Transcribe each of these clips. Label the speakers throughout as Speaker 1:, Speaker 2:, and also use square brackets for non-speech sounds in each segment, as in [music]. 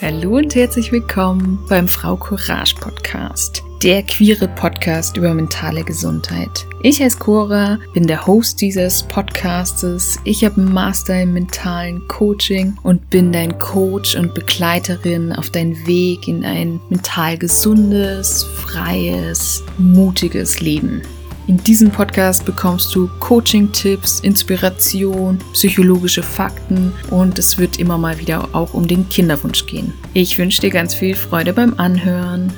Speaker 1: Hallo und herzlich willkommen beim Frau Courage Podcast, der queere Podcast über mentale Gesundheit. Ich heiße Cora, bin der Host dieses Podcastes. Ich habe einen Master im mentalen Coaching und bin dein Coach und Begleiterin auf deinen Weg in ein mental gesundes, freies, mutiges Leben. In diesem Podcast bekommst du Coaching-Tipps, Inspiration, psychologische Fakten und es wird immer mal wieder auch um den Kinderwunsch gehen. Ich wünsche dir ganz viel Freude beim Anhören.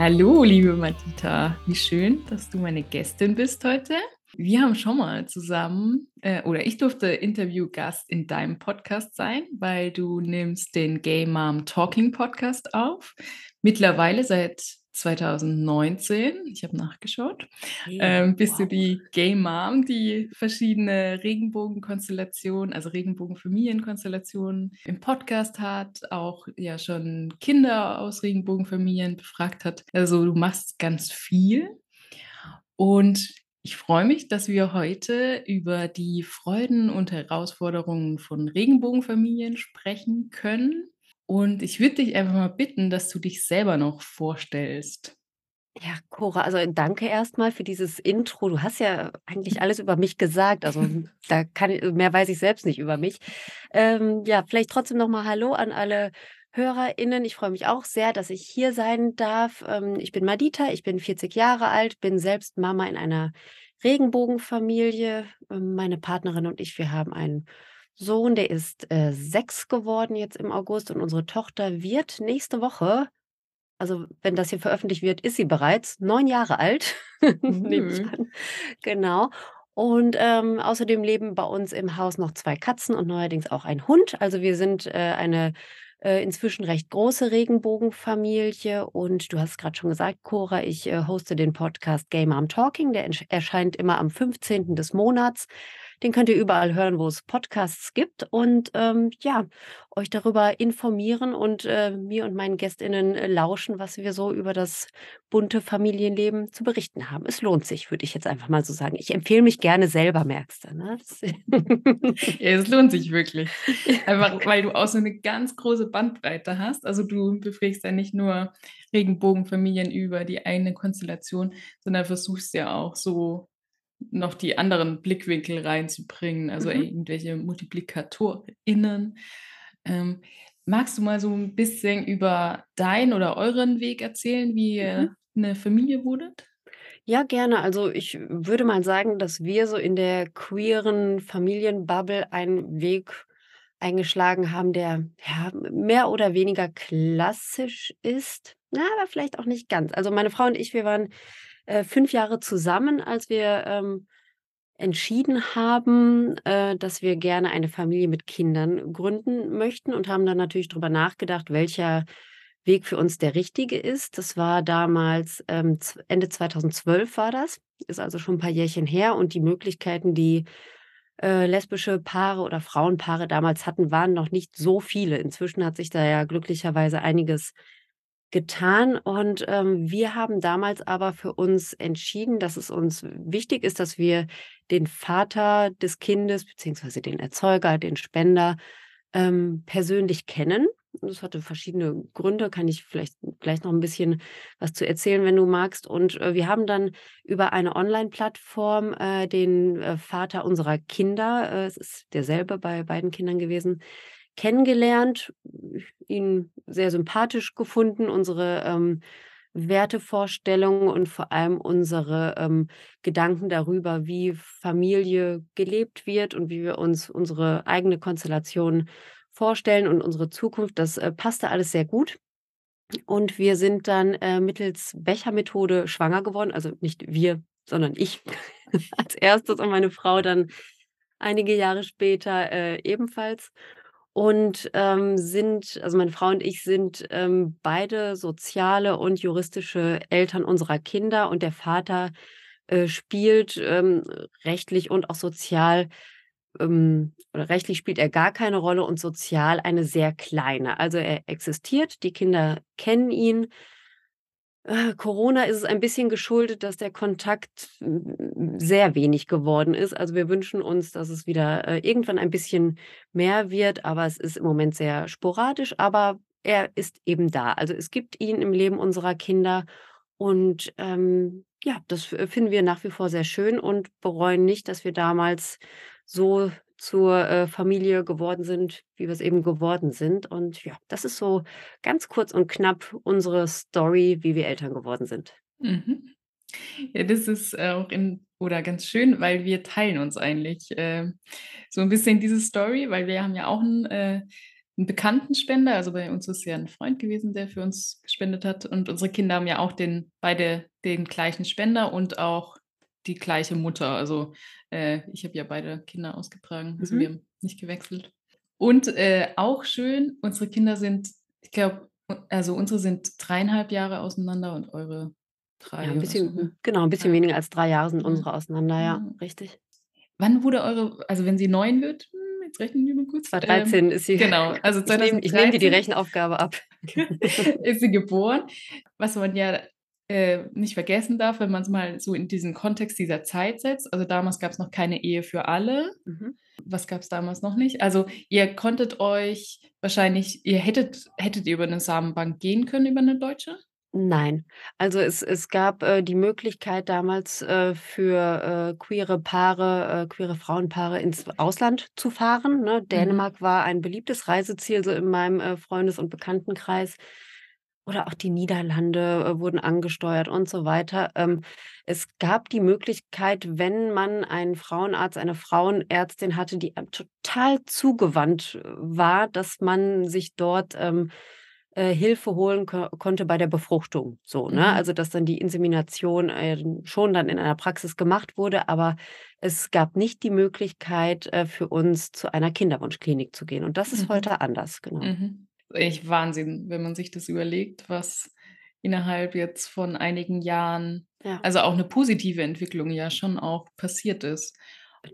Speaker 1: Hallo, liebe Matita. Wie schön, dass du meine Gästin bist heute. Wir haben schon mal zusammen, äh, oder ich durfte Interviewgast in deinem Podcast sein, weil du nimmst den Gay Mom Talking Podcast auf. Mittlerweile seit 2019, ich habe nachgeschaut, ähm, bist du
Speaker 2: wow.
Speaker 1: die Gay Mom, die verschiedene Regenbogenkonstellationen, also Regenbogenfamilienkonstellationen im Podcast hat, auch ja schon Kinder aus Regenbogenfamilien befragt hat. Also du machst ganz viel und ich freue mich, dass wir heute über die Freuden und Herausforderungen von Regenbogenfamilien sprechen können. Und ich würde dich einfach mal bitten, dass du dich selber noch vorstellst.
Speaker 2: Ja, Cora, also danke erstmal für dieses Intro. Du hast ja eigentlich alles über mich gesagt. Also da kann ich, mehr weiß ich selbst nicht über mich. Ähm, ja, vielleicht trotzdem nochmal Hallo an alle HörerInnen. Ich freue mich auch sehr, dass ich hier sein darf. Ähm, ich bin Madita, ich bin 40 Jahre alt, bin selbst Mama in einer Regenbogenfamilie. Ähm, meine Partnerin und ich, wir haben einen Sohn, der ist äh, sechs geworden jetzt im August und unsere Tochter wird nächste Woche Also, wenn das hier veröffentlicht wird, ist sie bereits 9 Jahre alt, [laughs] nehme ich
Speaker 1: Mhm.
Speaker 2: an. Genau. Und, ähm, außerdem leben bei uns im Haus noch 2 Katzen und neuerdings auch ein Hund. Also, wir sind, äh, eine, äh, inzwischen recht große Regenbogenfamilie und du hast es grad schon gesagt, Cora, ich, äh, hoste den Podcast Gay Mom Talking. Der erscheint immer am 15. des Monats. Den könnt ihr überall hören, wo es Podcasts gibt und, ähm, ja, euch darüber informieren und, äh, mir und meinen GästInnen, äh, lauschen, was wir so über das bunte Familienleben zu berichten haben. Es lohnt sich, würde ich jetzt einfach mal so sagen. Ich empfehle mich gerne selber, merkst du, ne? [laughs]
Speaker 1: Ja, es lohnt sich wirklich. [laughs] Einfach, weil du auch so eine ganz große Bandbreite hast. Also, du befragst ja nicht nur Regenbogenfamilien über die eine Konstellation, sondern versuchst ja auch so noch die anderen Blickwinkel reinzubringen, also
Speaker 2: Mhm,
Speaker 1: irgendwelche MultiplikatorInnen. Ähm, magst du mal so ein bisschen über deinen oder euren Weg erzählen, wie
Speaker 2: mhm.
Speaker 1: ihr 'ne Familie wurdet?
Speaker 2: Ja, gerne. Also, ich würde mal sagen, dass wir so in der queeren Familienbubble einen Weg eingeschlagen haben, der, ja, mehr oder weniger klassisch ist. Na, aber vielleicht auch nicht ganz. Also, meine Frau und ich, wir waren, äh, 5 Jahre zusammen, als wir, ähm, entschieden haben, äh, dass wir gerne eine Familie mit Kindern gründen möchten und haben dann natürlich drüber nachgedacht, welcher Weg für uns der richtige ist. Das war damals, ähm, Ende 2012 war das, ist also schon ein paar Jährchen her und die Möglichkeiten, die, äh, lesbische Paare oder Frauenpaare damals hatten, waren noch nicht so viele. Inzwischen hat sich da ja glücklicherweise einiges getan und, ähm, wir haben damals aber für uns entschieden, dass es uns wichtig ist, dass wir den Vater des Kindes beziehungsweise den Erzeuger, den Spender, ähm, persönlich kennen. Das hatte verschiedene Gründe, kann ich vielleicht gleich noch ein bisschen was zu erzählen, wenn du magst. Und, äh, wir haben dann über eine Online-Plattform, äh, den, äh, Vater unserer Kinder, äh, es ist derselbe bei beiden Kindern gewesen, kennengelernt, ihn sehr sympathisch gefunden, unsere, ähm, Wertevorstellungen und vor allem unsere, ähm, Gedanken darüber, wie Familie gelebt wird und wie wir uns unsere eigene Konstellation vorstellen und unsere Zukunft. Das, äh, passte alles sehr gut. Und wir sind dann, äh, mittels Bechermethode schwanger geworden. Also nicht wir, sondern ich [laughs] als Erstes und meine Frau dann einige Jahre später, äh, ebenfalls. Und, ähm, sind also meine Frau und ich sind, ähm, beide soziale und juristische Eltern unserer Kinder und der Vater, äh, spielt, ähm, rechtlich und auch sozial ähm, oder rechtlich spielt er gar keine Rolle und sozial eine sehr kleine. Also, er existiert, die Kinder kennen ihn, Corona ist es ein bisschen geschuldet, dass der Kontakt m sehr wenig geworden ist. Also, wir wünschen uns, dass es wieder, äh, irgendwann ein bisschen mehr wird, aber es ist im Moment sehr sporadisch, aber er ist eben da. Also, es gibt ihn im Leben unserer Kinder und, ähm, ja, das finden wir nach wie vor sehr schön und bereuen nicht, dass wir damals so zur, äh, Familie geworden sind, wie wir's eben geworden sind. Und ja, das ist so ganz kurz und knapp unsere Story, wie wir Eltern geworden sind.
Speaker 1: Mhm. Ja, das ist auch in oder ganz schön, weil wir teilen uns eigentlich, äh, so 'n bisschen diese Story, weil wir haben ja auch 'n äh, 'n Bekannten-Spender. Also, bei uns ist ja 'n Freund gewesen, der für uns gespendet hat und unsere Kinder haben ja auch den beide den gleichen Spender und auch die gleiche Mutter. Also, äh, ich habe ja beide Kinder ausgetragen, also, wir
Speaker 2: Mhm.
Speaker 1: haben nicht gewechselt. Und, äh, auch schön, unsere Kinder sind ich glaube also, unsere sind 3 1/2 Jahre auseinander und eure
Speaker 2: Ja, 'n
Speaker 1: 3 oder
Speaker 2: bisschen
Speaker 1: so,
Speaker 2: genau, 'n bisschen
Speaker 1: Ja.
Speaker 2: weniger als 3 Jahre sind
Speaker 1: Ja.
Speaker 2: unsere auseinander, ja,
Speaker 1: Ja.
Speaker 2: richtig.
Speaker 1: Wann wurde eure also, wenn sie 9 wird, hm, jetzt rechnen wir mal kurz, ähm,
Speaker 2: 2013 ist sie
Speaker 1: genau, also, [laughs]
Speaker 2: ich nehme ich nehme dir die
Speaker 1: 2013
Speaker 2: Rechenaufgabe ab. [laughs]
Speaker 1: ist sie geboren. Was man ja, äh, nicht vergessen darf, wenn man's mal so in diesen Kontext dieser Zeit setzt. Also, damals gab's noch keine Ehe für alle.
Speaker 2: Mhm.
Speaker 1: Was gab's damals noch nicht? Also, ihr konntet euch wahrscheinlich ihr hättet hättet ihr über 'ne Samenbank gehen können, über 'ne deutsche?
Speaker 2: Nein. Also, es es gab, äh, die Möglichkeit damals, äh, für, äh, queere Paare, äh, queere Frauenpaare ins Ausland zu fahren, ne?
Speaker 1: Mhm.
Speaker 2: Dänemark war ein beliebtes Reiseziel so in meinem, äh, Freundes und Bekanntenkreis oder auch die Niederlande, äh, wurden angesteuert und so weiter. Ähm, es gab die Möglichkeit, wenn man einen Frauenarzt, eine Frauenärztin hatte, die total zugewandt, äh, war, dass man sich dort, ähm, äh, Hilfe holen ko konnte bei der Befruchtung, so, ne?
Speaker 1: Mhm.
Speaker 2: Also, dass dann die Insemination, äh, schon dann in einer Praxis gemacht wurde, aber es gab nicht die Möglichkeit, äh, für uns zu einer Kinderwunschklinik zu gehen. Und das ist
Speaker 1: Mhm.
Speaker 2: heute anders, genau.
Speaker 1: Mhm. Echt Wahnsinn, wenn man sich das überlegt, was innerhalb jetzt von einigen Jahren
Speaker 2: Ja.
Speaker 1: also, auch 'ne positive Entwicklung ja schon auch passiert ist.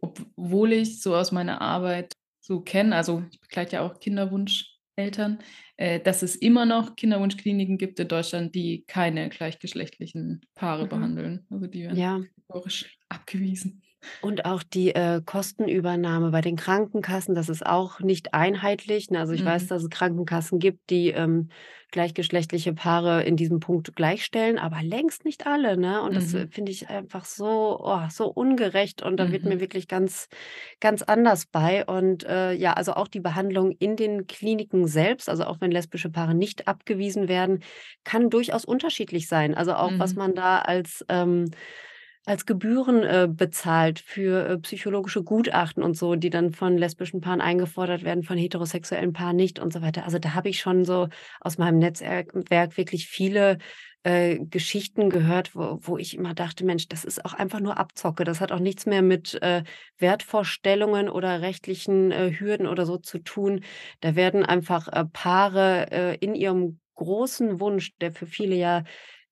Speaker 1: Obwohl ich so aus meiner Arbeit so kenne also, ich begleite ja auch Kinderwunscheltern, äh, dass es immer noch Kinderwunschkliniken gibt in Deutschland, die keine gleichgeschlechtlichen Paare
Speaker 2: Mhm.
Speaker 1: behandeln. Also, die werden
Speaker 2: Ja.
Speaker 1: kategorisch abgewiesen.
Speaker 2: Und auch die, äh, Kostenübernahme bei den Krankenkassen, das ist auch nicht einheitlich, ne? Also, ich weiß,
Speaker 1: Mhm.
Speaker 2: dass es Krankenkassen gibt, die, ähm, gleichgeschlechtliche Paare in diesem Punkt gleichstellen, aber längst nicht alle, ne? Und das, äh,
Speaker 1: Mhm.
Speaker 2: finde ich einfach so oh, so ungerecht und da wird mir
Speaker 1: Mhm.
Speaker 2: wirklich ganz ganz anders bei. Und, äh, ja, also, auch die Behandlung in den Kliniken selbst, also, auch wenn lesbische Paare nicht abgewiesen werden, kann durchaus unterschiedlich sein. Also, auch was
Speaker 1: Mhm.
Speaker 2: man da als, ähm als Gebühren, äh, bezahlt für, äh, psychologische Gutachten und so, die dann von lesbischen Paaren eingefordert werden, von heterosexuellen Paaren nicht und so weiter. Also, da habe ich schon so aus meinem Netzwerk Werk wirklich viele, äh, Geschichten gehört, wo wo ich immer dachte: „Mensch, das ist auch einfach nur Abzocke.“ Das hat auch nichts mehr mit, äh, Wertvorstellungen oder rechtlichen, äh, Hürden oder so zu tun. Da werden einfach, äh, Paare, in ihrem großen Wunsch, der für viele ja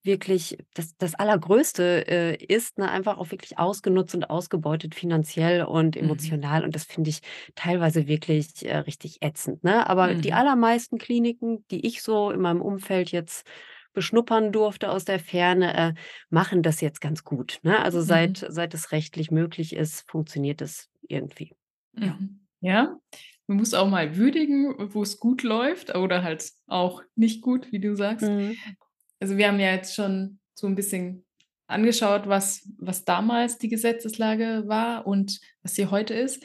Speaker 2: wirklich das das Allergrößte, äh, ist, ne, einfach auch wirklich ausgenutzt und ausgebeutet finanziell und
Speaker 1: Mhm.
Speaker 2: emotional. Und das finde ich teilweise wirklich, äh, richtig ätzend, ne? Aber die
Speaker 1: Mhm.
Speaker 2: allermeisten Kliniken, die ich so in meinem Umfeld jetzt beschnuppern durfte aus der Ferne, äh, machen das jetzt ganz gut, ne? Also, seit
Speaker 1: Mhm.
Speaker 2: seit es rechtlich möglich ist, funktioniert das irgendwie, ja.
Speaker 1: Mhm. Ja, man muss auch mal würdigen, wo's gut läuft oder halt auch nicht gut, wie du sagst.
Speaker 2: Mhm.
Speaker 1: Also, wir haben ja jetzt schon so 'n bisschen angeschaut, was was damals die Gesetzeslage war und was sie heute ist.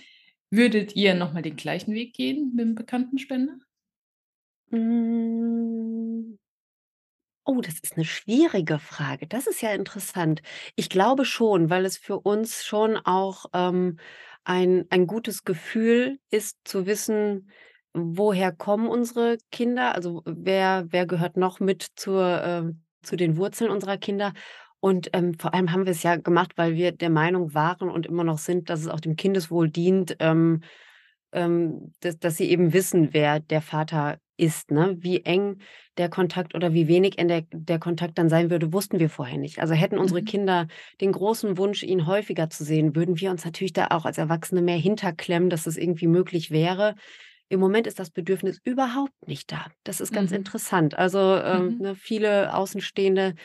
Speaker 1: Würdet ihr noch mal den gleichen Weg gehen mit'm Bekanntenspender?
Speaker 2: Hm. Oh, das ist 'ne schwierige Frage. Das ist ja interessant. Ich glaube schon, weil es für uns schon auch, ähm, ein ein gutes Gefühl ist zu wissen, woher kommen unsere Kinder? Also, wer wer gehört noch mit zur äh, zu den Wurzeln unserer Kinder? Und, ähm, vor allem haben wir's ja gemacht, weil wir der Meinung waren und immer noch sind, dass es auch dem Kindeswohl dient, ähm, ähm, dass dass sie eben wissen, wer der Vater ist, ne? Wie eng der Kontakt oder wie wenig en der der Kontakt dann sein würde, wussten wir vorher nicht. Also, hätten unsere
Speaker 1: Mhm.
Speaker 2: Kinder den großen Wunsch, ihn häufiger zu sehen, würden wir uns natürlich da auch als Erwachsene mehr hinterklemmen, dass das irgendwie möglich wäre. Im Moment ist das Bedürfnis überhaupt nicht da. Das ist ganz
Speaker 1: Mhm.
Speaker 2: interessant. Also, ähm,
Speaker 1: Mhm.
Speaker 2: ne, viele Außenstehende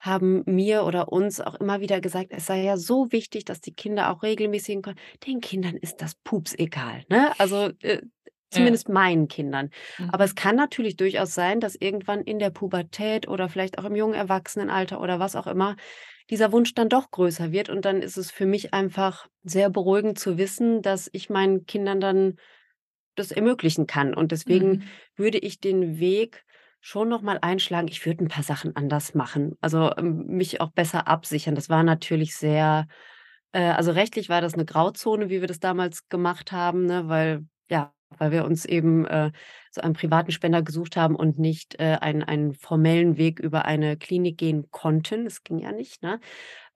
Speaker 2: haben mir oder uns auch immer wieder gesagt, es sei ja so wichtig, dass die Kinder auch regelmäßig Kon den Kindern ist das Pups egal, ne? Also, äh,
Speaker 1: Ja.
Speaker 2: zumindest meinen Kindern. Aber es
Speaker 1: Mhm.
Speaker 2: kann natürlich durchaus sein, dass irgendwann in der Pubertät oder vielleicht auch im jungen Erwachsenenalter oder was auch immer, dieser Wunsch dann doch größer wird. Und dann ist es für mich einfach sehr beruhigend zu wissen, dass ich meinen Kindern dann das ermöglichen kann. Und deswegen
Speaker 1: Mhm.
Speaker 2: würde ich den Weg schon noch mal einschlagen. Ich würde ein paar Sachen anders machen, also, ähm, mich auch besser absichern. Das war natürlich sehr äh, also, rechtlich war das eine Grauzone, wie wir das damals gemacht haben, ne, weil ja, weil wir uns eben, äh, so einen privaten Spender gesucht haben und nicht, äh, einen einen formellen Weg über eine Klinik gehen konnten. Das ging ja nicht, ne?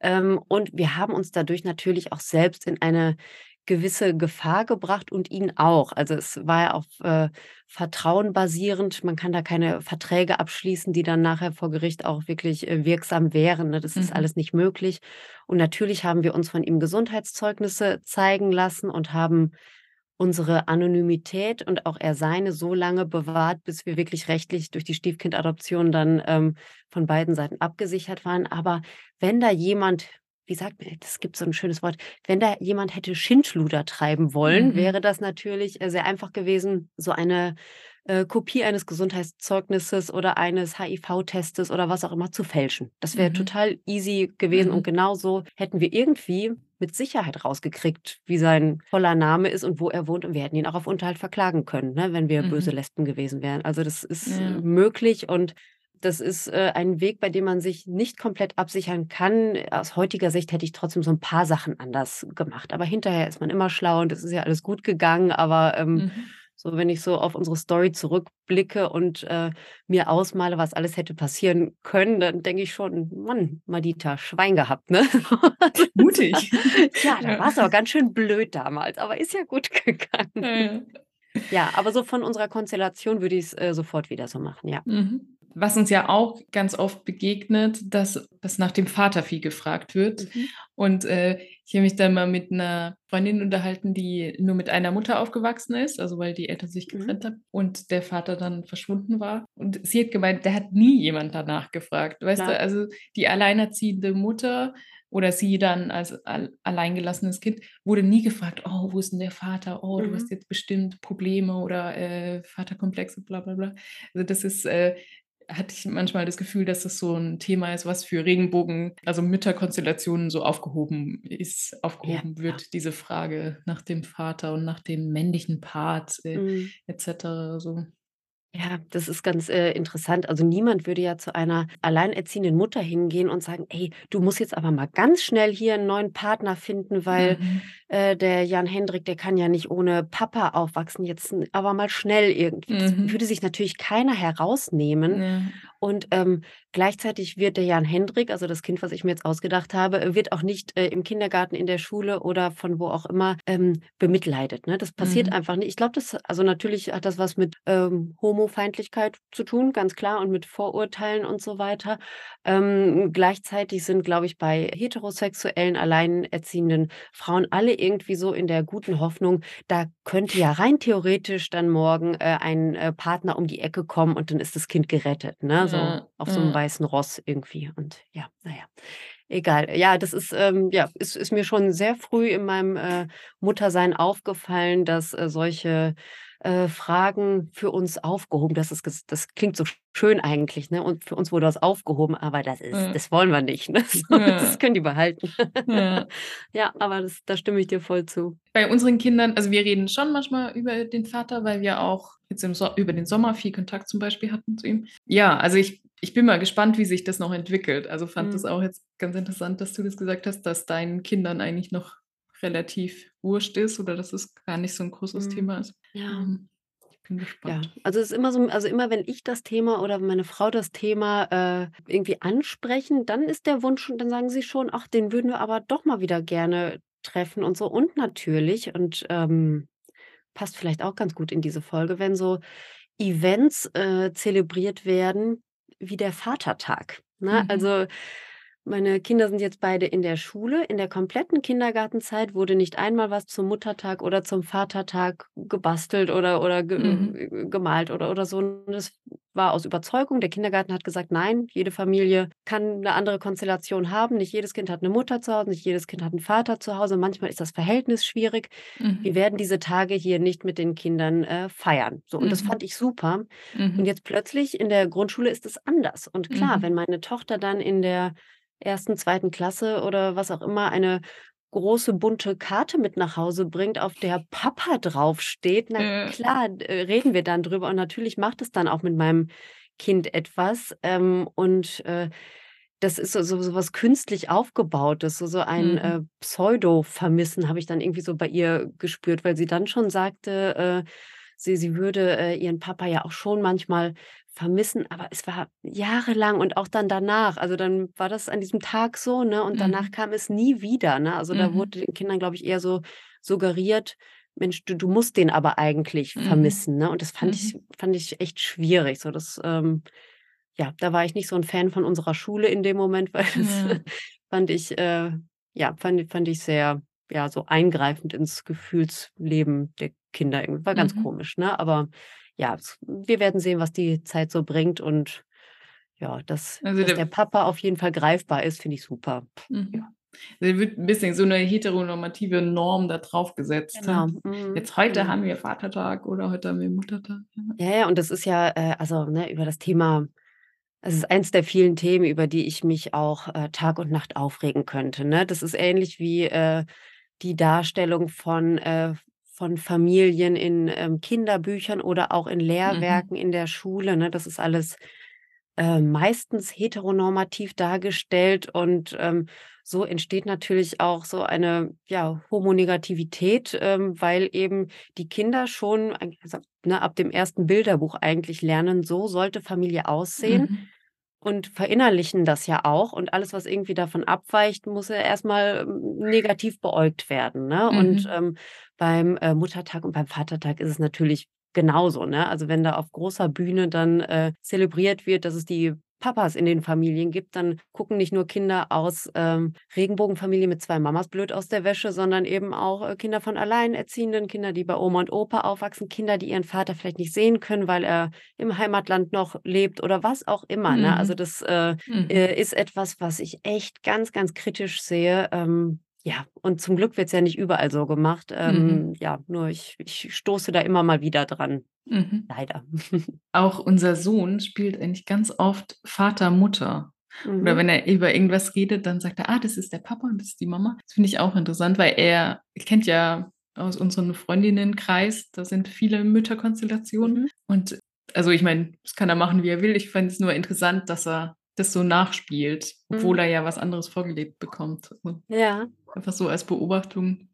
Speaker 2: Ähm, und wir haben uns dadurch natürlich auch selbst in eine gewisse Gefahr gebracht und ihn auch. Also, es war ja auf, äh, Vertrauen basierend. Man kann da keine Verträge abschließen, die dann nachher vor Gericht auch wirklich, äh, wirksam wären, ne? Das ist
Speaker 1: Mhm.
Speaker 2: alles nicht möglich. Und natürlich haben wir uns von ihm Gesundheitszeugnisse zeigen lassen und haben unsere Anonymität und auch er seine so lange bewahrt, bis wir wirklich rechtlich durch die Stiefkindadoption dann, ähm, von beiden Seiten abgesichert waren. Aber wenn da jemand wie sagt man es gibt so ein schönes Wort, wenn da jemand hätte Schindluder treiben wollen,
Speaker 1: Mhm.
Speaker 2: wäre das natürlich, äh, sehr einfach gewesen, so eine, äh, Kopie eines Gesundheitszeugnisses oder eines HIV-Testes oder was auch immer zu fälschen. Das wäre
Speaker 1: Mhm.
Speaker 2: total easy gewesen und
Speaker 1: Mhm.
Speaker 2: genauso hätten wir irgendwie mit Sicherheit rausgekriegt, wie sein voller Name ist und wo er wohnt und wir hätten ihn auch auf Unterhalt verklagen können, ne, wenn wir böse
Speaker 1: Mhm.
Speaker 2: Lesben gewesen wären. Also, das ist, äh,
Speaker 1: Ja.
Speaker 2: möglich und das ist, äh, ein Weg, bei dem man sich nicht komplett absichern kann. Aus heutiger Sicht hätte ich trotzdem so ein paar Sachen anders gemacht, aber hinterher ist man immer schlau und es ist ja alles gut gegangen, aber, ähm,
Speaker 1: Mhm.
Speaker 2: so wenn ich so auf unsere Story zurückblicke und, äh, mir ausmale, was alles hätte passieren können, dann denke ich schon: „Mann, Madita, Schwein gehabt, ne?“ [laughs]
Speaker 1: Mutig.
Speaker 2: Tja, da
Speaker 1: Ja.
Speaker 2: warst du aber ganz schön blöd damals, aber ist ja gut gegangen.
Speaker 1: Ja, ja.
Speaker 2: Ja, aber so von unserer Konstellation würde ich's, äh, sofort wieder so machen, ja.
Speaker 1: Mhm. Was uns ja auch ganz oft begegnet, dass dass nach dem Vater viel gefragt wird.
Speaker 2: Mhm.
Speaker 1: Und, äh, ich habe mich da mal mit einer Freundin unterhalten, die nur mit einer Mutter aufgewachsen ist, also weil die Eltern sich
Speaker 2: Mhm.
Speaker 1: getrennt haben und der Vater dann verschwunden war. Und sie hat gemeint, da hat nie jemand danach gefragt. Weißt
Speaker 2: Klar.
Speaker 1: du, also die alleinerziehende Mutter oder sie dann als al alleingelassenes Kind wurde nie gefragt: „Oh, wo ist denn der Vater? Oh, du
Speaker 2: Mhm.
Speaker 1: hast jetzt bestimmt Probleme oder, äh, Vaterkomplexe, bla bla bla.“ Also das ist, äh hatte ich manchmal das Gefühl, dass das so 'n Thema ist, was für Regenbogen also Mütterkonstellationen so aufgehoben ist aufgehoben
Speaker 2: ja.
Speaker 1: wird, diese Frage nach dem Vater und nach dem männlichen Part, äh,
Speaker 2: Mhm.
Speaker 1: et cetera so.
Speaker 2: Ja, das ist ganz, äh, interessant. Also, niemand würde ja zu einer alleinerziehenden Mutter hingehen und sagen: „Ey, du musst jetzt aber mal ganz schnell hier 'n neuen Partner finden, weil,
Speaker 1: Mhm.
Speaker 2: äh, der Jan Hendrik, der kann ja nicht ohne Papa aufwachsen. Jetzt aber mal schnell irgendwie.“ Das
Speaker 1: Mhm.
Speaker 2: würde sich natürlich keiner herausnehmen.
Speaker 1: Ja.
Speaker 2: Und, ähm, gleichzeitig wird der Jan Hendrik, also das Kind, was ich mir jetzt ausgedacht habe, äh, wird auch nicht, äh, im Kindergarten, in der Schule oder von wo auch immer, ähm, bemitleidet, ne? Das passiert
Speaker 1: Mhm.
Speaker 2: einfach nicht. Ich glaube, das also natürlich hat das was mit, ähm, Homofeindlichkeit zu tun, ganz klar, und mit Vorurteilen und so weiter. Ähm, gleichzeitig sind, glaube ich, bei heterosexuellen, alleinerziehenden Frauen alle irgendwie so in der guten Hoffnung, da könnte ja rein theoretisch dann morgen, äh, ein, äh, Partner um die Ecke kommen und dann ist das Kind gerettet, ne, so
Speaker 1: Ja,
Speaker 2: auf so 'nem
Speaker 1: ja.
Speaker 2: weißen Ross irgendwie und ja, na ja, egal. Ja, das ist, ähm ja, ist ist mir schon sehr früh in meinem, äh, Muttersein aufgefallen, dass, äh, solche, äh, Fragen für uns aufgehoben das ist das klingt so schön eigentlich, ne? Und für uns wurde das aufgehoben, aber das ist
Speaker 1: Ja.
Speaker 2: das wollen wir nicht, ne? [laughs] So, das
Speaker 1: Ja.
Speaker 2: können die behalten.
Speaker 1: Ja. [laughs]
Speaker 2: Ja, aber das da stimme ich dir voll zu.
Speaker 1: Bei unseren Kindern also wir reden schon manchmal über den Vater, weil wir auch jetzt im So über den Sommer viel Kontakt zum Beispiel hatten zu ihm. Ja, also ich ich bin mal gespannt, wie sich das noch entwickelt. Also fand das
Speaker 2: Mhm.
Speaker 1: auch jetzt ganz interessant, dass du das gesagt hast, dass deinen Kindern eigentlich noch relativ wurscht ist oder dass es gar nicht so 'n großes
Speaker 2: Mhm.
Speaker 1: Thema ist.
Speaker 2: Ja.
Speaker 1: Ähm, ich bin
Speaker 2: Ja,
Speaker 1: gespannt.
Speaker 2: also es ist immer so also immer wenn ich das Thema oder meine Frau das Thema, äh, irgendwie ansprechen, dann ist der Wunsch und dann sagen sie schon: „Ach, den würden wir aber doch mal wieder gerne treffen“ und so. Und natürlich und, ähm, passt vielleicht auch ganz gut in diese Folge, wenn so Events, äh, zelebriert werden wie der Vatertag, ne?
Speaker 1: Mhm.
Speaker 2: Also Meine Kinder sind jetzt beide in der Schule. In der kompletten Kindergartenzeit wurde nicht einmal was zum Muttertag oder zum Vatertag gebastelt oder oder ge
Speaker 1: Mhm.
Speaker 2: äh, gemalt oder oder so. Das war aus Überzeugung. Der Kindergarten hat gesagt: „Nein, jede Familie kann 'ne andere Konstellation haben. Nicht jedes Kind hat 'ne Mutter zu Hause, nicht jedes Kind hat 'n Vater zu Hause. Manchmal ist das Verhältnis schwierig. Wir
Speaker 1: Mhm.
Speaker 2: werden diese Tage hier nicht mit den Kindern, äh, feiern.“ So, und das
Speaker 1: Mhm.
Speaker 2: fand ich super. Und
Speaker 1: Mhm.
Speaker 2: jetzt plötzlich in der Grundschule ist es anders. Und klar, wenn
Speaker 1: Mhm.
Speaker 2: meine Tochter dann in der 1., 2. Klasse oder was auch immer eine große bunte Karte mit nach Hause bringt, auf der Papa draufsteht, na klar, äh, reden wir dann drüber und natürlich macht es dann auch mit meinem Kind etwas. Ähm, und, äh, das ist so so so was künstlich Aufgebautes, so so ein,
Speaker 1: Mhm.
Speaker 2: äh, Pseudo-Vermissen habe ich dann irgendwie so bei ihr gespürt, weil sie dann schon sagte, äh, sie sie würde, äh, ihren Papa ja auch schon manchmal vermissen, aber es war jahrelang und auch dann danach. Also, dann war das an diesem Tag so, ne, und danach
Speaker 1: Mhm.
Speaker 2: kam es nie wieder, ne? Also, da
Speaker 1: Mhm.
Speaker 2: wurde den Kindern, glaube ich, eher so suggeriert: „Mensch, du du musst den aber eigentlich
Speaker 1: Mhm.
Speaker 2: vermissen“, ne? Und das fand ich
Speaker 1: Mhm.
Speaker 2: fand ich echt schwierig. So, das, ähm ja, da war ich nicht so 'n Fan von unserer Schule in dem Moment, [laughs] weil das
Speaker 1: Ja.
Speaker 2: fand ich, äh ja, fand fand ich sehr, ja, so eingreifend ins Gefühlsleben der Kinder irgendwie. War ganz
Speaker 1: Mhm.
Speaker 2: komisch, ne? Aber ja, wir werden sehen, was die Zeit so bringt und ja, dass
Speaker 1: Also,
Speaker 2: dass der
Speaker 1: der
Speaker 2: Papa auf jeden Fall greifbar ist, finde ich super. Ja.
Speaker 1: Mhm. Da wird 'n bisschen so 'ne heteronormative Norm da drauf gesetzt,
Speaker 2: Genau,
Speaker 1: ha?
Speaker 2: mhm,
Speaker 1: Jetzt heute
Speaker 2: genau.
Speaker 1: haben wir Vatertag oder heute haben wir Muttertag, ja.
Speaker 2: Ja, ja, und das ist ja, äh also, ne, über das Thema es ist eins der vielen Themen, über die ich mich auch, äh, Tag und Nacht aufregen könnte, ne? Das ist ähnlich wie, äh, die Darstellung von, äh von Familien in, ähm, Kinderbüchern oder auch in
Speaker 1: Mhm.
Speaker 2: Lehrwerken in der Schule, ne? Das ist alles, äh, meistens heteronormativ dargestellt und, ähm, so entsteht natürlich auch so eine, ja, Homonegativität, ähm, weil eben die Kinder schon also, ne, ab dem 1. Bilderbuch eigentlich lernen, so sollte Familie aussehen
Speaker 1: Mhm.
Speaker 2: Und verinnerlichen das ja auch. Und alles, was irgendwie davon abweicht, muss ja erst mal, hm, negativ beäugt werden, ne? Und,
Speaker 1: Mhm.
Speaker 2: ähm, beim, äh, Muttertag und beim Vatertag ist es natürlich genauso, ne? Also, wenn da auf großer Bühne dann, äh, zelebriert wird, dass es die Papas in den Familien gibt, dann gucken nicht nur Kinder aus, ähm, Regenbogenfamilien mit 2 Mamas blöd aus der Wäsche, sondern eben auch, äh, Kinder von Alleinerziehenden, Kinder, die bei Oma und Opa aufwachsen, Kinder, die ihren Vater vielleicht nicht sehen können, weil er im Heimatland noch lebt oder was auch immer, ne? Also,
Speaker 1: Mhm.
Speaker 2: das, äh,
Speaker 1: Mhm.
Speaker 2: äh, ist etwas, was ich echt ganz, ganz kritisch sehe. Ähm, ja, und zum Glück wird's ja nicht überall so gemacht.
Speaker 1: Mhm.
Speaker 2: Ähm, ja, nur ich ich stoße da immer mal wieder dran,
Speaker 1: Mhm.
Speaker 2: leider. [laughs]
Speaker 1: Auch unser Sohn spielt eigentlich ganz oft Vater, Mutter. Oder
Speaker 2: Mhm.
Speaker 1: wenn er über irgendwas redet, dann sagt er: „Ah, das ist der Papa und das ist die Mama.“ Das finde ich auch interessant, weil er kennt ja aus unserem Freundinnenkreis, da sind viele Mütterkonstellationen.
Speaker 2: Mhm.
Speaker 1: Und also, ich meine, das kann er machen, wie er will. Ich fände es nur interessant, dass er das so nachspielt, obwohl
Speaker 2: Mhm.
Speaker 1: er ja was anderes vorgelebt bekommt.
Speaker 2: Ja.
Speaker 1: Einfach so als Beobachtung.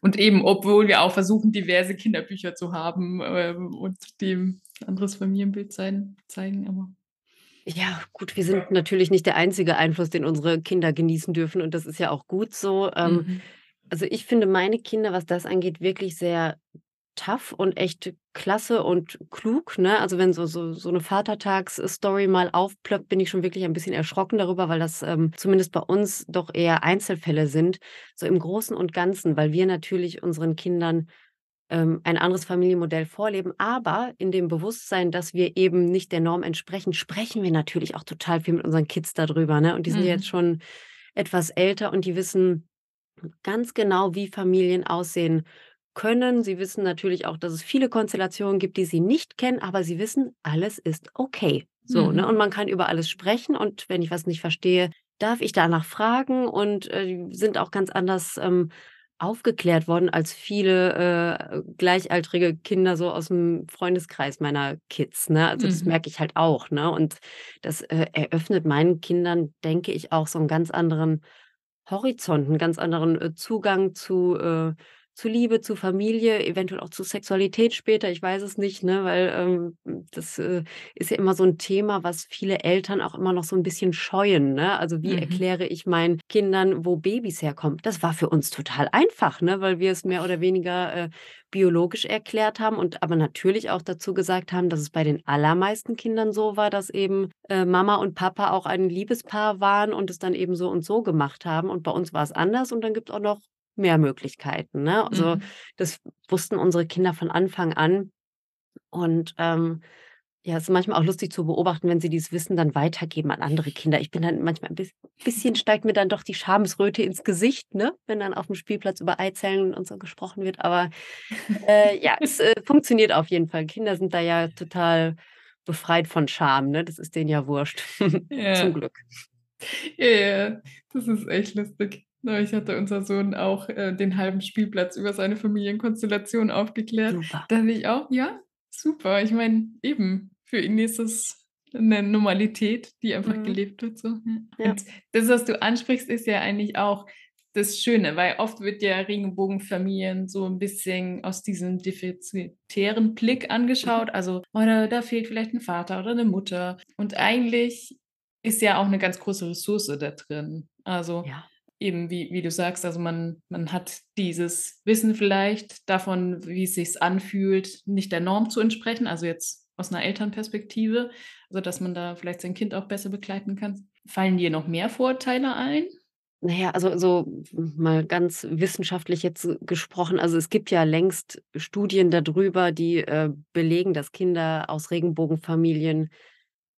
Speaker 1: Und eben, obwohl wir auch versuchen, diverse Kinderbücher zu haben, ähm, und dem anderes Familienbild sein zeigen, aber
Speaker 2: Ja, gut, wir sind natürlich nicht der einzige Einfluss, den unsere Kinder genießen dürfen und das ist ja auch gut so. Ähm,
Speaker 1: Mhm.
Speaker 2: also, ich finde meine Kinder, was das angeht, wirklich sehr tough und echt klasse und klug, ne? Also, wenn so so so 'ne Vatertags-Story mal aufploppt, bin ich schon wirklich ein bisschen erschrocken darüber, weil das, ähm, zumindest bei uns doch eher Einzelfälle sind, so im Großen und Ganzen, weil wir natürlich unseren Kindern, ähm, ein anderes Familienmodell vorleben. Aber in dem Bewusstsein, dass wir eben nicht der Norm entsprechen, sprechen wir natürlich auch total viel mit unseren Kids da drüber, ne? Und die sind ja jetzt
Speaker 1: Mhm.
Speaker 2: schon etwas älter und die wissen ganz genau, wie Familien aussehen können. Sie wissen natürlich auch, dass es viele Konstellationen gibt, die sie nicht kennen, aber sie wissen, alles ist okay. So, ne? Und
Speaker 1: Mhm.
Speaker 2: man kann über alles sprechen und wenn ich was nicht verstehe, darf ich danach fragen und, äh, sind auch ganz anders, ähm, aufgeklärt worden als viele, äh, gleichaltrige Kinder so aus'm Freundeskreis meiner Kids, ne? Also, das
Speaker 1: Mhm.
Speaker 2: merke ich halt auch, ne? Und das, äh, eröffnet meinen Kindern, denke ich, auch so 'n ganz anderen Horizont, 'n ganz anderen, äh, Zugang zu, äh zu Liebe, zu Familie, eventuell auch zu Sexualität später, ich weiß es nicht, ne, weil, ähm, das, äh, ist ja immer so ein Thema, was viele Eltern auch immer noch so ein bisschen scheuen, ne? Also, wie
Speaker 1: Mhm.
Speaker 2: erkläre ich meinen Kindern, wo Babys herkommen? Das war für uns total einfach, ne, weil wir es mehr oder weniger, äh, biologisch erklärt haben und aber natürlich auch dazu gesagt haben, dass es bei den allermeisten Kindern so war, dass eben, äh, Mama und Papa auch ein Liebespaar waren und es dann eben so und so gemacht haben und bei uns war es anders und dann gibt's auch noch mehr Möglichkeiten, ne? Also,
Speaker 1: Mhm.
Speaker 2: das wussten unsere Kinder von Anfang an und, ähm, ja, es ist manchmal auch lustig zu beobachten, wenn sie dieses Wissen dann weitergeben an andere Kinder. Ich bin dann manchmal ein bis bisschen steigt mir dann doch die Schamesröte ins Gesicht, ne, wenn dann auf dem Spielplatz über Eizellen und so gesprochen wird. Aber, äh, ja, es, äh, funktioniert auf jeden Fall. Kinder sind da ja total befreit von Scham, ne? Das ist denen ja wurscht. [laughs] Zum
Speaker 1: Ja.
Speaker 2: Glück.
Speaker 1: Ja, ja, das ist echt lustig. Neulich hatte unser Sohn auch, äh, den halben Spielplatz über seine Familienkonstellation aufgeklärt.
Speaker 2: Super.
Speaker 1: Da ich auch: „Ja, super.“ Ich meine, eben, für ihn ist es 'ne Normalität, die einfach
Speaker 2: Mhm.
Speaker 1: gelebt wird so, ja. Das, was du ansprichst, ist ja eigentlich auch das Schöne, weil oft wird ja Regenbogenfamilien so 'n bisschen aus diesem defizitären Blick angeschaut. Also: „Oh, da fehlt vielleicht 'n Vater oder 'ne Mutter.“ Und eigentlich ist ja auch 'ne ganz große Ressource da drin. Also,
Speaker 2: Ja.
Speaker 1: Eben wie wie du sagst, also man man hat dieses Wissen vielleicht davon, wie es sich anfühlt, nicht der Norm zu entsprechen, also jetzt aus 'ner Elternperspektive, sodass man da vielleicht sein Kind auch besser begleiten kann. Fallen dir noch mehr Vorurteile ein?
Speaker 2: Na ja, also so mal ganz wissenschaftlich jetzt gesprochen, also es gibt ja längst Studien da drüber, die, äh, belegen, dass Kinder aus Regenbogenfamilien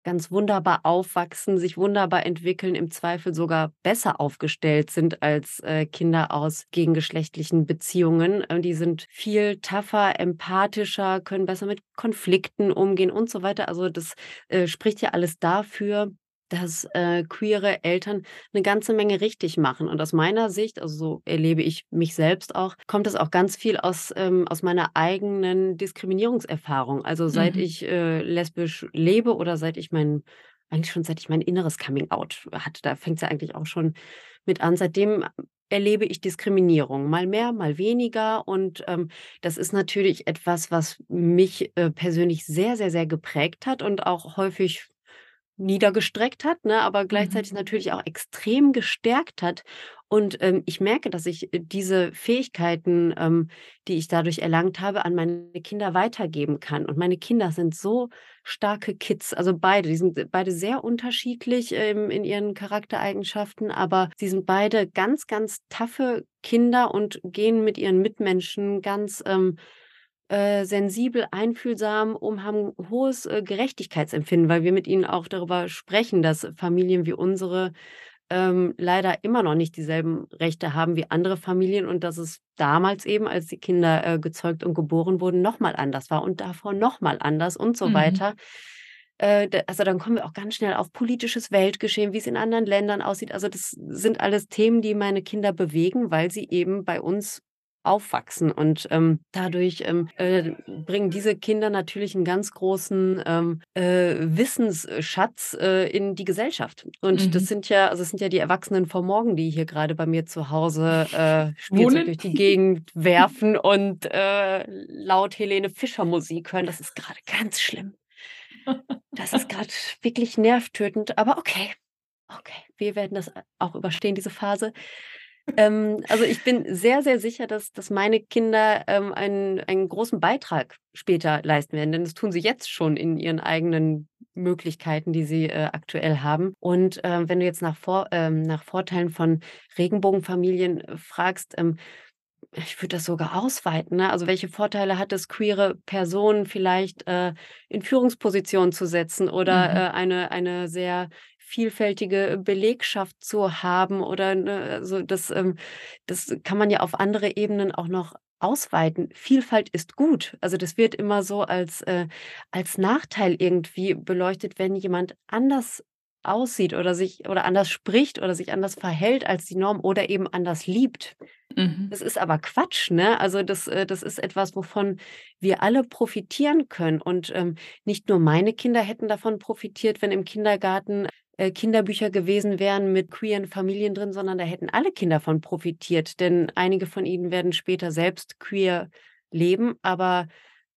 Speaker 2: ganz wunderbar aufwachsen, sich wunderbar entwickeln, im Zweifel sogar besser aufgestellt sind als, äh, Kinder aus gegengeschlechtlichen Beziehungen. Äh, die sind viel tougher, empathischer, können besser mit Konflikten umgehen und so weiter. Also das, äh, spricht ja alles dafür, dass, äh, queere Eltern 'ne ganze Menge richtig machen. Und aus meiner Sicht, also so erlebe ich mich selbst auch, kommt das auch ganz viel aus, ähm aus meiner eigenen Diskriminierungserfahrung. Also seit
Speaker 1: Mhm.
Speaker 2: ich, äh, lesbisch lebe oder seit ich mein eigentlich schon seit ich mein inneres Coming Out hatte, da fängt's ja eigentlich auch schon mit an. Seitdem erlebe ich Diskriminierung, mal mehr, mal weniger. Und, ähm, das ist natürlich etwas, was mich, äh, persönlich sehr, sehr, sehr geprägt hat und auch häufig niedergestreckt hat, ne, aber
Speaker 1: Mhm.
Speaker 2: gleichzeitig natürlich auch extrem gestärkt hat. Und, ähm, ich merke, dass ich, äh, diese Fähigkeiten, ähm, die ich dadurch erlangt habe, an meine Kinder weitergeben kann. Und meine Kinder sind so starke Kids, also beide. Die sind beide sehr unterschiedlich, ähm, in ihren Charaktereigenschaften, aber sie sind beide ganz, ganz toughe Kinder und gehen mit ihren Mitmenschen ganz, ähm, äh, sensibel, einfühlsam um, haben hohes, äh, Gerechtigkeitsempfinden, weil wir mit ihnen auch darüber sprechen, dass Familien wie unsere, ähm, leider immer noch nicht dieselben Rechte haben wie andere Familien und dass es damals eben, als die Kinder, äh, gezeugt und geboren wurden, noch mal anders war und davor noch mal anders und so
Speaker 1: Mhm.
Speaker 2: weiter. Äh, also dann kommen wir auch ganz schnell auf politisches Weltgeschehen, wie's in anderen Ländern aussieht. Also das sind alles Themen, die meine Kinder bewegen, weil sie eben bei uns aufwachsen. Und, ähm, dadurch, ähm, äh, bringen diese Kinder natürlich 'n ganz großen, ähm, äh, Wissensschatz, äh, in die Gesellschaft. Und das
Speaker 1: Mhm.
Speaker 2: sind ja also es sind ja die Erwachsenen von morgen, die hier grade bei mir zu Hause, äh, Spielzeug durch die Gegend werfen und, äh, laut Helene Fischer Musik hören. Das ist grade ganz schlimm. Das ist [laughs] grad wirklich nervtötend, aber okay. Okay, wir werden das a auch überstehen, diese Phase. Ähm, also ich bin sehr, sehr sicher, dass dass meine Kinder, ähm, einen einen großen Beitrag später leisten werden, denn das tun sie jetzt schon in ihren eigenen Möglichkeiten, die sie, äh, aktuell haben. Und, äh, wenn du jetzt nach Vor ähm, nach Vorteilen von Regenbogenfamilien, äh, fragst, ähm, ich würde das sogar ausweiten, ne? Also welche Vorteile hat es, queere Personen vielleicht, äh, in Führungspositionen zu setzen oder,
Speaker 1: Mhm.
Speaker 2: äh, eine eine sehr vielfältige Belegschaft zu haben oder, ne, so das, ähm das kann man ja auf andere Ebenen auch noch ausweiten. Vielfalt ist gut. Also das wird immer so als, äh als Nachteil irgendwie beleuchtet, wenn jemand anders aussieht oder sich oder anders spricht oder sich anders verhält als die Norm oder eben anders liebt.
Speaker 1: Mhm.
Speaker 2: Das ist aber Quatsch, ne? Also das, äh das ist etwas, wovon wir alle profitieren können. Und, ähm, nicht nur meine Kinder hätten davon profitiert, wenn im Kindergarten äh, Kinderbücher gewesen wären mit queeren Familien drin, sondern da hätten alle Kinder von profitiert, denn einige von ihnen werden später selbst queer leben, aber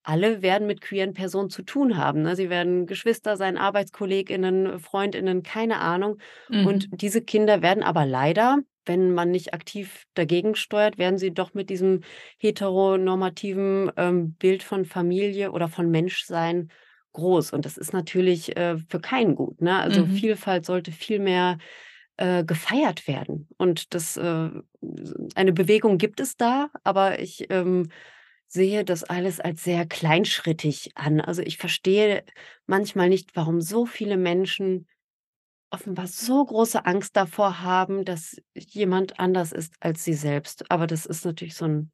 Speaker 2: alle werden mit queeren Personen zu tun haben, ne? Sie werden Geschwister sein, ArbeitskollegInnen, FreundInnen, keine Ahnung. Und
Speaker 1: Mhm.
Speaker 2: diese Kinder werden aber leider, wenn man nicht aktiv dagegen steuert, werden sie doch mit diesem heteronormativen, ähm, Bild von Familie oder von Menschsein groß. Und das ist natürlich, äh, für keinen gut, ne? Also,
Speaker 1: Mhm.
Speaker 2: Vielfalt sollte viel mehr, äh, gefeiert werden. Und das, äh eine Bewegung gibt es da, aber ich, ähm, sehe das alles als sehr kleinschrittig an. Also, ich verstehe manchmal nicht, warum so viele Menschen offenbar so große Angst davor haben, dass jemand anders ist als sie selbst. Aber das ist natürlich so 'n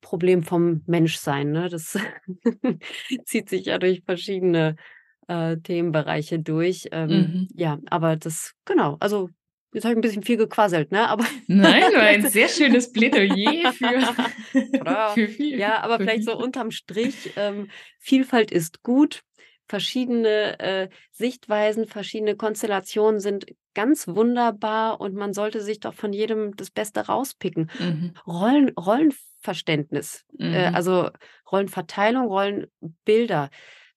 Speaker 2: Problem vom Menschsein, ne? Das [laughs] zieht sich ja durch verschiedene, äh, Themenbereiche durch. Ähm,
Speaker 1: Mhm.
Speaker 2: ja, aber das genau, also, jetzt habe ich 'n bisschen viel gequasselt, ne? Aber
Speaker 1: Nein, [laughs]
Speaker 2: vielleicht
Speaker 1: ein sehr schönes Plädoyer für [laughs] für viel
Speaker 2: Ja, aber vielleicht so unterm Strich, ähm, Vielfalt ist gut. Verschiedene, äh, Sichtweisen, verschiedene Konstellationen sind ganz wunderbar und man sollte sich doch von jedem das Beste rauspicken.
Speaker 1: Mhm.
Speaker 2: Rollen Rollenverständnis, äh,
Speaker 1: Mhm.
Speaker 2: also, Rollenverteilung, Rollenbilder,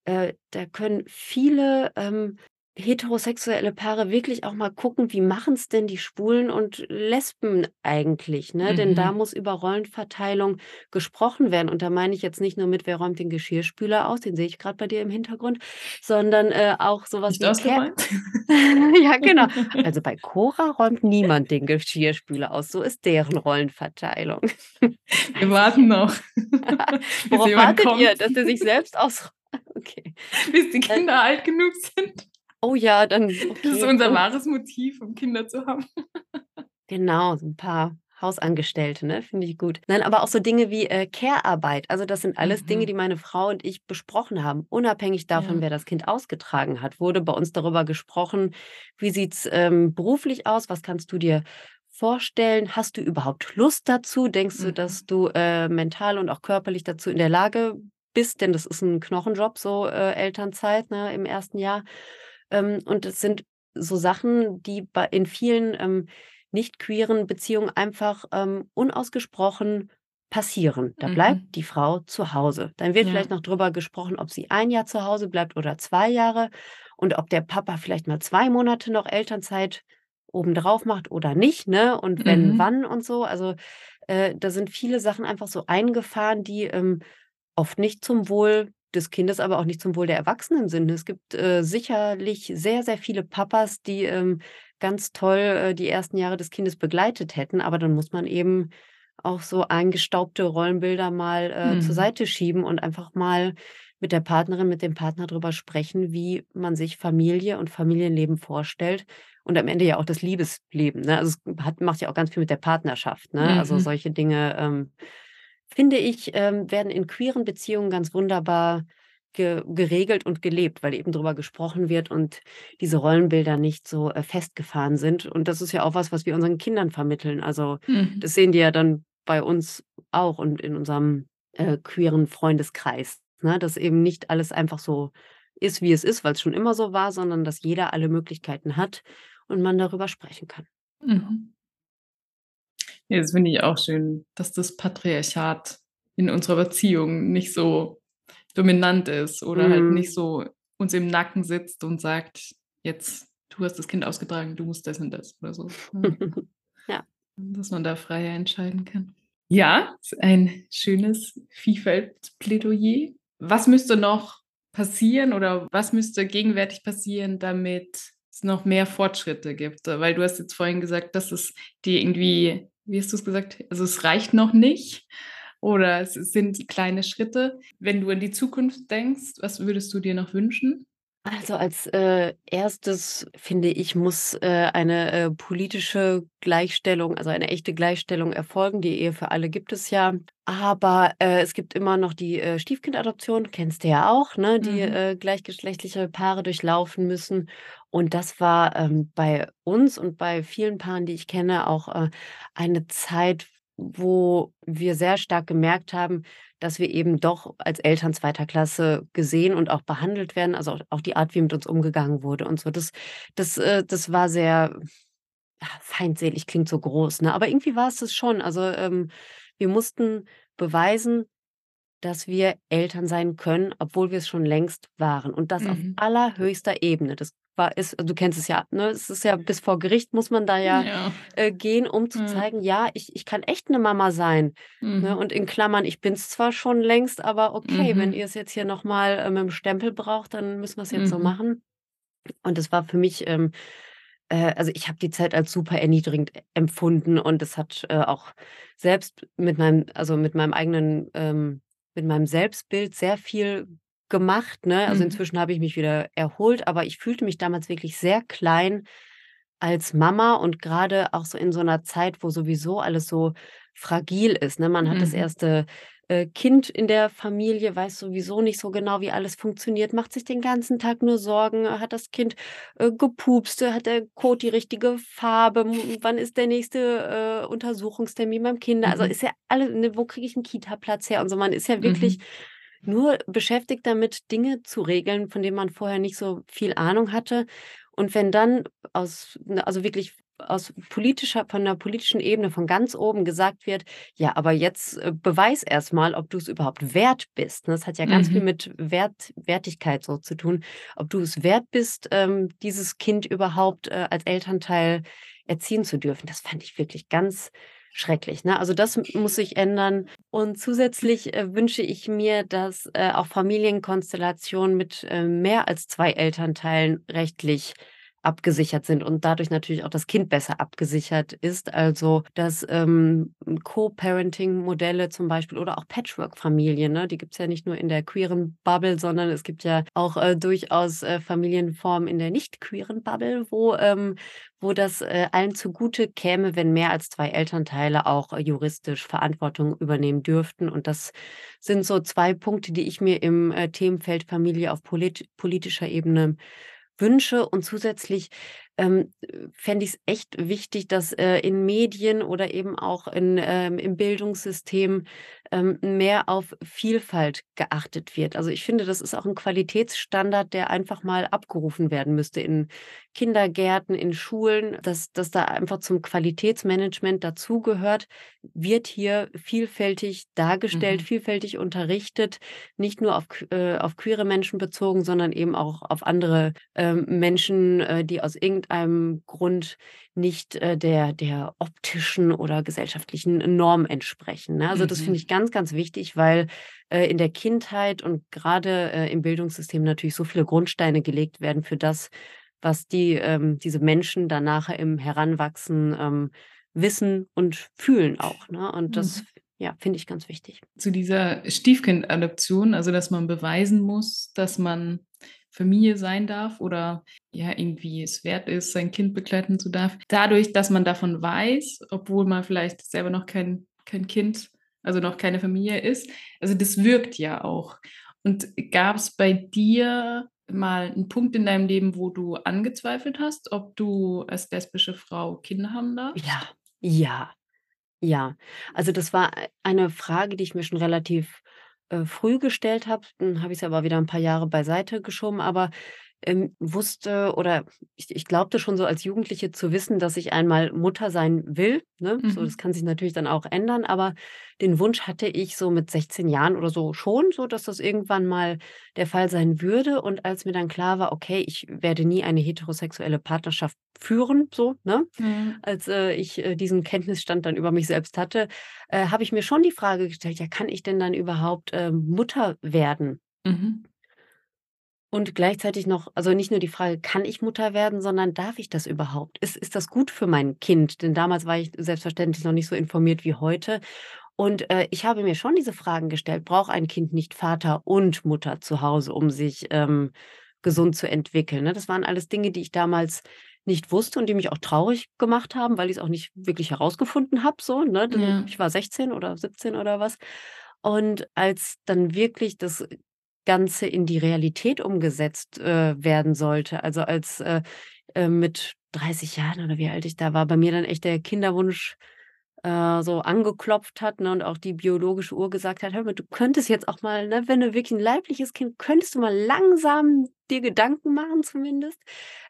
Speaker 2: äh, da können viele, ähm, heterosexuelle Paare wirklich auch mal gucken, wie machen's denn die Schwulen und Lesben eigentlich, ne? Denn da
Speaker 1: Mhm.
Speaker 2: muss über Rollenverteilung gesprochen werden. Und da meine ich jetzt nicht nur mit: „Wer räumt den Geschirrspüler aus?“ Den sehe ich grad bei dir im Hintergrund, sondern, äh, auch so was
Speaker 1: Nicht
Speaker 2: wie ja, genau. Also, [laughs] bei Cora räumt niemand den Geschirrspüler aus, so ist deren Rollenverteilung.
Speaker 1: Wir
Speaker 2: ich
Speaker 1: warten noch, [laughs] [laughs]
Speaker 2: Worauf wartet ihr,
Speaker 1: kommt.
Speaker 2: dass der sich selbst ausr okay.
Speaker 1: Bis die
Speaker 2: Äh
Speaker 1: Kinder alt genug sind.
Speaker 2: Oh ja, dann [laughs]
Speaker 1: Das ist
Speaker 2: okay.
Speaker 1: unser
Speaker 2: Und
Speaker 1: wahres Motiv, um Kinder zu haben.
Speaker 2: Genau, so 'n paar Hausangestellte, ne? Finde ich gut. Nein, aber auch so Dinge wie, äh, Care-Arbeit. Also, das sind alles Dinge, die
Speaker 1: Mhm.
Speaker 2: meine Frau und ich besprochen haben. Unabhängig davon,
Speaker 1: Ja.
Speaker 2: wer das Kind ausgetragen hat, wurde bei uns darüber gesprochen: „Wie sieht's, ähm, beruflich aus? Was kannst du dir vorstellen? Hast du überhaupt Lust dazu? Denkst du,
Speaker 1: Mhm.
Speaker 2: dass du, äh, mental und auch körperlich dazu in der Lage bist?“ Denn das ist 'n Knochenjob, so, äh, Elternzeit, ne, im 1. Jahr. Ähm, und das sind so Sachen, die in vielen, ähm, nicht queeren Beziehungen einfach, ähm, unausgesprochen passieren. Da bleibt
Speaker 1: Mhm.
Speaker 2: die Frau zu Hause. Dann wird vielleicht
Speaker 1: Ja.
Speaker 2: noch drüber gesprochen, ob sie 1 Jahr zu Hause bleibt oder 2 Jahre und ob der Papa vielleicht mal 2 Monate noch Elternzeit obendrauf macht oder nicht, ne? Und wenn,
Speaker 1: Mhm.
Speaker 2: wann und so. Also, äh, da sind viele Sachen einfach so eingefahren, die, ähm, oft nicht zum Wohl des Kindes, aber auch nicht zum Wohl der Erwachsenen sind. Es gibt, äh, sicherlich sehr, sehr viele Papas, die, ähm, ganz toll, äh, die ersten Jahre des Kindes begleitet hätten, aber dann muss man eben auch so eingestaubte Rollenbilder mal, äh, zur
Speaker 1: Mhm.
Speaker 2: Seite schieben und einfach mal mit der Partnerin, mit dem Partner drüber sprechen, wie man sich Familie und Familienleben vorstellt und am Ende ja auch das Liebesleben, ne? Also, es hat macht ja auch ganz viel mit der Partnerschaft, ne? Also,
Speaker 1: Mhm.
Speaker 2: solche Dinge, ähm, finde ich, ähm, werden in queeren Beziehungen ganz wunderbar ge geregelt und gelebt, weil eben drüber gesprochen wird und diese Rollenbilder nicht so, äh, festgefahren sind. Und das ist ja auch was, was wir unseren Kindern vermitteln. Also,
Speaker 1: Mhm.
Speaker 2: das sehen die ja dann bei uns auch und in unserem, äh, queeren Freundeskreis, ne? Dass eben nicht alles einfach so ist, wie es ist, weil's schon immer so war, sondern dass jeder alle Möglichkeiten hat und man darüber sprechen kann.
Speaker 1: Mhm. Ja, das finde ich auch schön, dass das Patriarchat in unserer Beziehung nicht so dominant ist oder halt nicht
Speaker 2: Mhm.
Speaker 1: so uns im Nacken sitzt und sagt: „Jetzt, du hast das Kind ausgetragen, du musst das und das“, oder so?
Speaker 2: Ja. [laughs]
Speaker 1: Dass man da freier entscheiden kann. Ja, ein schönes Vielfalt-Plädoyer. Was müsste noch passieren oder was müsste gegenwärtig passieren, damit es noch mehr Fortschritte gibt? Weil du hast jetzt vorhin gesagt, dass es dir irgendwie wie hast du's gesagt? Also, es reicht noch nicht oder es sind kleine Schritte. Wenn du an die Zukunft denkst, was würdest du dir noch wünschen?
Speaker 2: Also, als, äh, 1. finde ich, muss, äh, eine, äh, politische Gleichstellung also, eine echte Gleichstellung erfolgen. Die Ehe für alle gibt es ja, aber, äh, es gibt immer noch die, äh, Stiefkindadoption, kennst du ja auch, ne, die,
Speaker 1: Mhm.
Speaker 2: äh, gleichgeschlechtliche Paare durchlaufen müssen. Und das war, ähm, bei uns und bei vielen Paaren, die ich kenne, auch, äh, eine Zeit, wo wir sehr stark gemerkt haben, dass wir eben doch als Eltern zweiter Klasse gesehen und auch behandelt werden, also auch auch die Art, wie mit uns umgegangen wurde und so. Das das, äh das war sehr feindselig klingt so groß, ne? Aber irgendwie war es das schon. Also, ähm, wir mussten beweisen, dass wir Eltern sein können, obwohl wir es schon längst waren und das auf
Speaker 1: Mhm.
Speaker 2: allerhöchster Ebene. Das war ist du kennst es ja, ne? Es ist ja bis vor Gericht muss man da ja,
Speaker 1: Ja.
Speaker 2: äh, gehen, um zu
Speaker 1: Ja.
Speaker 2: zeigen: „Ja, ich ich kann echt 'ne Mama sein“, ne?
Speaker 1: Mhm.
Speaker 2: Und in Klammern: „Ich bin's zwar schon längst, aber okay, wenn
Speaker 1: Mhm.
Speaker 2: ihr's jetzt hier noch mal, äh, mit'm Stempel braucht, dann müssen wir's jetzt so
Speaker 1: Mhm.
Speaker 2: machen.“ Und das war für mich, ähm äh, also, ich habe die Zeit als super erniedrigend empfunden und es hat, äh, auch selbst mit meinem also, mit meinem eigenen ähm, mit meinem Selbstbild sehr viel gemacht, ne? Also,
Speaker 1: Mhm.
Speaker 2: inzwischen habe ich mich wieder erholt, aber ich fühlte mich damals wirklich sehr klein als Mama und grade auch so in so 'ner Zeit, wo sowieso alles so fragil ist, ne? Man hat das
Speaker 1: Mhm.
Speaker 2: 1., äh, Kind in der Familie, weiß sowieso nicht so genau, wie alles funktioniert, macht sich den ganzen Tag nur Sorgen. Hat das Kind, äh, gepupst? Hat der Kot die richtige Farbe? Wann ist der nächste, äh, Untersuchungstermin beim Kinder also,
Speaker 1: Mhm.
Speaker 2: ist ja alle ne, wo kriege ich 'n Kita-Platz her und so? Man ist ja wirklich
Speaker 1: Mhm.
Speaker 2: Nur beschäftigt damit, Dinge zu regeln, von denen man vorher nicht so viel Ahnung hatte. Und wenn dann aus ne, also, wirklich aus politischer von 'ner politischen Ebene von ganz oben gesagt wird: „Ja, aber jetzt, äh, beweis erst mal, ob du's überhaupt wert bist“, ne? Das hat ja ganz viel
Speaker 1: Mhm.
Speaker 2: mit Wert Wertigkeit so zu tun. Ob du es wert bist, ähm, dieses Kind überhaupt, äh, als Elternteil erziehen zu dürfen. Das fand ich wirklich ganz schrecklich, ne? Also, das muss sich ändern. Und zusätzlich, äh, wünsche ich mir, dass, äh, auch Familienkonstellationen mit, ähm, mehr als 2 Elternteilen rechtlich abgesichert sind und dadurch natürlich auch das Kind besser abgesichert ist. Also, dass, ähm, Co-Parenting-Modelle zum Beispiel oder auch Patchwork-Familien, ne? Die gibt's ja nicht nur in der queeren Bubble, sondern es gibt ja auch, äh, durchaus, äh, Familienformen in der nicht queeren Bubble, wo ähm, wo das, äh, allen zugute käme, wenn mehr als 2 Elternteile auch, äh, juristisch Verantwortung übernehmen dürften. Und das sind so 2 Punkte, die ich mir im, äh, Themenfeld Familie auf polit politischer Ebene wünsche. Und zusätzlich, ähm, äh, fände ich's echt wichtig, dass, äh, in Medien oder eben auch in ähm, im Bildungssystem, ähm, mehr auf Vielfalt geachtet wird. Also, ich finde, das ist auch 'n Qualitätsstandard, der einfach mal abgerufen werden müsste in Kindergärten, in Schulen, dass dass da einfach zum Qualitätsmanagement dazugehört: Wird hier vielfältig dargestellt,
Speaker 1: Mhm.
Speaker 2: vielfältig unterrichtet, nicht nur auf äh, auf queere Menschen bezogen, sondern eben auch auf andere, ähm, Menschen, äh, die aus irgendeinem Grund nicht, äh, der der optischen oder gesellschaftlichen Norm entsprechen, ne? Also, das finde
Speaker 1: Mhm.
Speaker 2: ich ganz, ganz wichtig, weil, äh, in der Kindheit und grade, äh, im Bildungssystem natürlich so viele Grundsteine gelegt werden für das, was die ähm, diese Menschen dann nachher im Heranwachsen, ähm, wissen und fühlen auch, ne? Und das
Speaker 1: Mhm.
Speaker 2: ja, finde ich ganz wichtig.
Speaker 1: Zu dieser Stiefkind-Adoption, also, dass man beweisen muss, dass man Familie sein darf oder, ja, irgendwie es wert ist, sein Kind begleiten zu darf. Dadurch, dass man davon weiß, obwohl man vielleicht selber noch kein kein Kind also, noch keine Familie ist. Also, das wirkt ja auch. Und gab's bei dir mal 'n Punkt in deinem Leben, wo du angezweifelt hast, ob du als lesbische Frau Kinder haben darfst?
Speaker 2: Ja, ja, ja. Also, das war ei eine Frage, die ich mir schon relativ, äh, früh gestellt habe. Dann habe ich sie aber wieder 'n paar Jahre beiseite geschoben, aber, ähm, wusste oder ich ich glaubte schon so als Jugendliche zu wissen, dass ich einmal Mutter sein will, ne? So, das
Speaker 1: Mhm.
Speaker 2: kann sich natürlich dann auch ändern, aber den Wunsch hatte ich so mit 16 Jahren oder so schon, so dass das irgendwann mal der Fall sein würde. Und als mir dann klar war: „Okay, ich werde nie eine heterosexuelle Partnerschaft führen“, so, ne?
Speaker 1: Ja.
Speaker 2: Als, äh, ich, äh, diesen Kenntnisstand dann über mich selbst hatte, äh, habe ich mir schon die Frage gestellt: „Ja, kann ich denn dann überhaupt, ähm, Mutter werden?“
Speaker 1: Mhm.
Speaker 2: Und gleichzeitig noch also, nicht nur die Frage: „Kann ich Mutter werden“, sondern: „Darf ich das überhaupt? Ist ist das gut für mein Kind?“ Denn damals war ich selbstverständlich noch nicht so informiert wie heute. Und, äh, ich habe mir schon diese Fragen gestellt: „Braucht ein Kind nicht Vater und Mutter zu Hause, um sich, ähm, gesund zu entwickeln“, ne? Das waren alles Dinge, die ich damals nicht wusste und die mich auch traurig gemacht haben, weil ich's auch nicht wirklich herausgefunden habe so, ne?
Speaker 1: Ja.
Speaker 2: ich war 16 oder 17 oder was. Und als dann wirklich das Ganze in die Realität umgesetzt, äh, werden sollte, also, als, äh, äh, mit 30 Jahren oder wie alt ich da war, bei mir dann echt der Kinderwunsch, äh, so angeklopft hat, ne, und auch die biologische Uhr gesagt hat: „Hör mal, du könntest jetzt auch mal, ne, wenn du wirklich ein leibliches Kind könntest du mal langsam dir Gedanken machen zumindest.“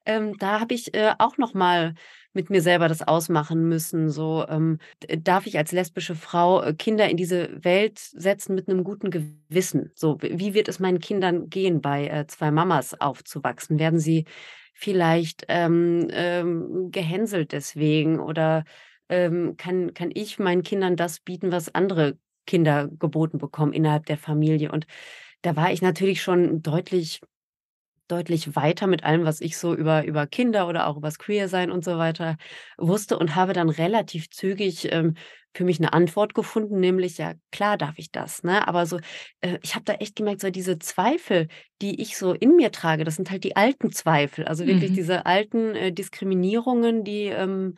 Speaker 2: Ähm, da habe ich, äh, auch noch mal mit mir selber das ausmachen müssen, so, ähm, darf ich als lesbische Frau, äh, Kinder in diese Welt setzen mit einem guten Gewissen? So, wie wird es meinen Kindern gehen, bei, äh, 2 Mamas aufzuwachsen? Werden sie vielleicht, ähm, ähm, gehänselt deswegen oder ähm, kann kann ich meinen Kindern das bieten, was andere Kinder geboten bekommen innerhalb der Familie? Und da war ich natürlich schon deutlich deutlich weiter mit allem, was ich so über über Kinder oder auch übers Queer-Sein und so weiter wusste und habe dann relativ zügig, ähm, für mich eine Antwort gefunden, nämlich: „Ja, klar darf ich das“, ne? Aber so, äh, ich habe da echt gemerkt, so diese Zweifel, die ich so in mir trage, das sind halt die alten Zweifel, also wirklich
Speaker 1: Mhm.
Speaker 2: diese alten, äh, Diskriminierungen, die, ähm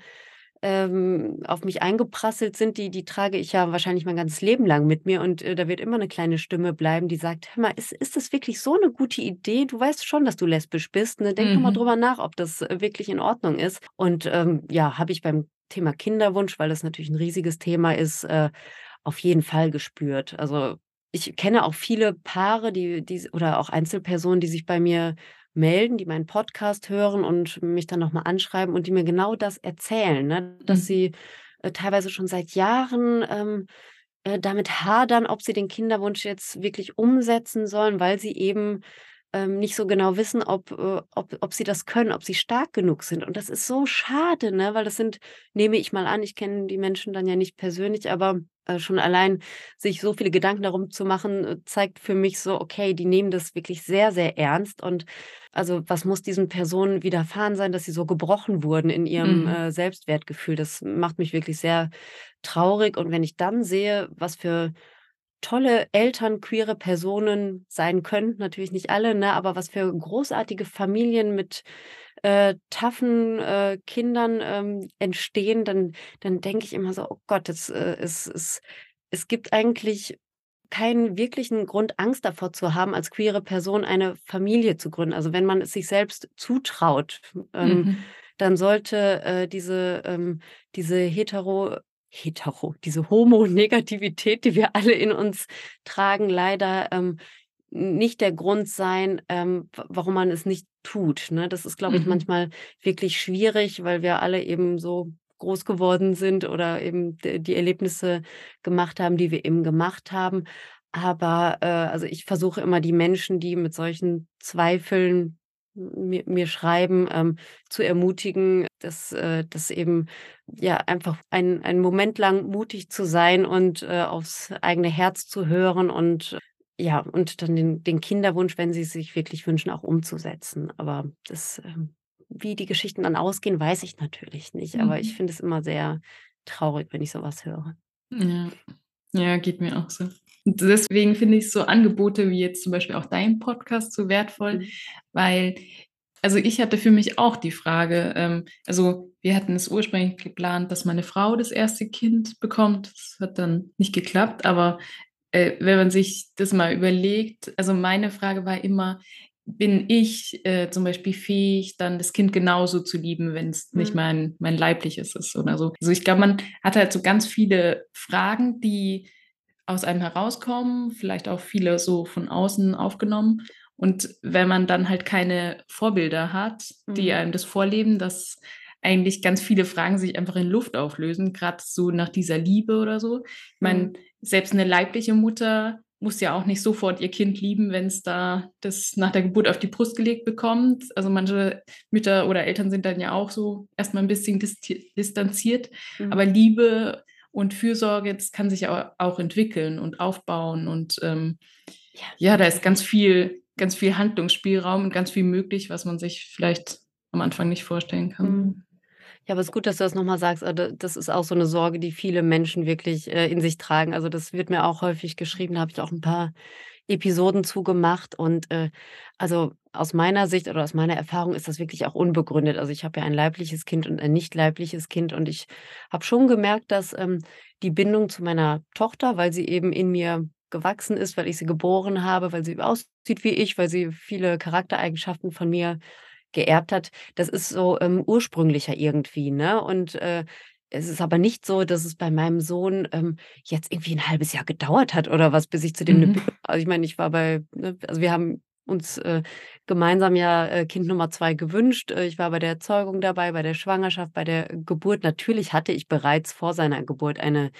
Speaker 2: ähm, auf mich eingeprasselt sind, die die trage ich ja wahrscheinlich mein ganzes Leben lang mit mir und, äh, da wird immer eine kleine Stimme bleiben, die sagt: „Hör mal, ist ist das wirklich so eine gute Idee? Du weißt schon, dass du lesbisch bist, ne? Denk noch mal
Speaker 1: Mhm.
Speaker 2: drüber nach, ob das, äh, wirklich in Ordnung ist.“ Und, ähm, ja, habe ich beim Thema Kinderwunsch, weil das natürlich ein riesiges Thema ist, äh, auf jeden Fall gespürt. Also, ich kenne auch viele Paare, die die oder auch Einzelpersonen, die sich bei mir melden, die meinen Podcast hören und mich dann noch mal anschreiben und die mir genau das erzählen, ne, dass
Speaker 1: Mhm.
Speaker 2: sie, äh, teilweise schon seit Jahren, ähm, äh, damit hadern, ob sie den Kinderwunsch jetzt wirklich umsetzen sollen, weil sie eben, ähm, nicht so genau wissen, ob äh, ob ob sie das können, ob sie stark genug sind. Und das ist so schade, ne, weil das sind nehme ich mal an, ich kenne die Menschen dann ja nicht persönlich, aber, äh, schon allein sich so viele Gedanken darum zu machen, äh, zeigt für mich so, okay, die nehmen das wirklich sehr, sehr ernst und also, was muss diesen Personen widerfahren sein, dass sie so gebrochen wurden in ihrem,
Speaker 1: Mhm.
Speaker 2: äh, Selbstwertgefühl? Das macht mich wirklich sehr traurig. Und wenn ich dann sehe, was für tolle Eltern queere Personen sein können, natürlich nicht alle, ne, aber was für großartige Familien mit, äh, taffen, äh, Kindern, ähm, entstehen, dann dann denke ich immer so: „Oh Gott, es, äh es es es gibt eigentlich keinen wirklichen Grund, Angst davor zu haben, als queere Person eine Familie zu gründen. Also, wenn man es sich selbst zutraut, ähm,
Speaker 1: Mhm.
Speaker 2: dann sollte, äh, diese ähm, diese hetero hetero diese Homo-Negativität, die wir alle in uns tragen, leider, ähm, nicht der Grund sein, ähm, warum man es nicht tut, ne? Das ist, glaube ich,
Speaker 1: Mhm.
Speaker 2: manchmal wirklich schwierig, weil wir alle eben so groß geworden sind oder eben die Erlebnisse gemacht haben, die wir eben gemacht haben. Aber, äh, also, ich versuche immer die Menschen, die mit solchen Zweifeln mir mir schreiben, ähm, zu ermutigen, dass äh, dass eben, ja, einfach ein einen Moment lang mutig zu sein und, äh, aufs eigene Herz zu hören und, äh, ja, und dann den den Kinderwunsch, wenn sie es sich wirklich wünschen, auch umzusetzen. Aber das, ähm wie die Geschichten dann ausgehen, weiß ich natürlich nicht, aber ich
Speaker 1: Mhm.
Speaker 2: finde es immer sehr traurig, wenn ich so was höre.
Speaker 1: Ja. Ja, geht mir auch so. Deswegen finde ich so Angebote wie jetzt zum Beispiel auch dein Podcast so wertvoll,
Speaker 2: Mhm.
Speaker 1: weil also, ich hatte für mich auch die Frage, ähm also, wir hatten es ursprünglich geplant, dass meine Frau das erste Kind bekommt. Das hat dann nicht geklappt, aber, äh, wenn man sich das mal überlegt also, meine Frage war immer: Bin ich, äh, zum Beispiel fähig, dann das Kind genauso zu lieben, wenn's nicht
Speaker 2: Mhm.
Speaker 1: mein mein leibliches ist oder so? Also, ich glaube, man hat halt so ganz viele Fragen, die aus einem herauskommen, vielleicht auch viele so von außen aufgenommen. Und wenn man dann halt keine Vorbilder hat, die
Speaker 2: Mhm.
Speaker 1: einem das vorleben, dass eigentlich ganz viele Fragen sich einfach in Luft auflösen, grad so nach dieser Liebe oder so. Ich meine,
Speaker 2: Mhm.
Speaker 1: selbst 'ne leibliche Mutter muss ja auch nicht sofort ihr Kind lieben, wenn's da das nach der Geburt auf die Brust gelegt bekommt. Also, manche Mütter oder Eltern sind dann ja auch so erst mal 'n bisschen distanziert. Aber
Speaker 2: Mhm.
Speaker 1: Liebe und Fürsorge, das kann sich auch entwickeln und aufbauen und, ähm,
Speaker 2: Ja,
Speaker 1: ja, da ist ganz viel ganz viel Handlungsspielraum und ganz viel möglich, was man sich vielleicht am Anfang nicht vorstellen kann.
Speaker 2: Mhm. Ja, aber es ist gut, dass du das noch mal sagst. D das ist auch so 'ne Sorge, die viele Menschen wirklich, äh, in sich tragen. Also, das wird mir auch häufig geschrieben, da habe ich auch 'n paar Episoden zu gemacht und, äh, also, aus meiner Sicht oder aus meiner Erfahrung ist das wirklich auch unbegründet. Also, ich habe ja ein leibliches Kind und ein nicht leibliches Kind und ich habe schon gemerkt, dass, ähm, die Bindung zu meiner Tochter, weil sie eben in mir gewachsen ist, weil ich sie geboren habe, weil sie aussieht wie ich, weil sie viele Charaktereigenschaften von mir geerbt hat, das ist so, ähm, ursprünglicher irgendwie, ne? Und, äh es ist aber nicht so, dass es bei meinem Sohn, ähm, jetzt irgendwie ein halbes Jahr gedauert hat oder was, bis ich zu dem 'ne
Speaker 1: Mhm.
Speaker 2: Bindung also, ich meine, ich war bei ne, also, wir haben uns, äh, gemeinsam ja, äh, Kind Nummer 2 gewünscht. Äh, ich war bei der Zeugung dabei, bei der Schwangerschaft, bei der Geburt. Natürlich hatte ich bereits vor seiner Geburt eine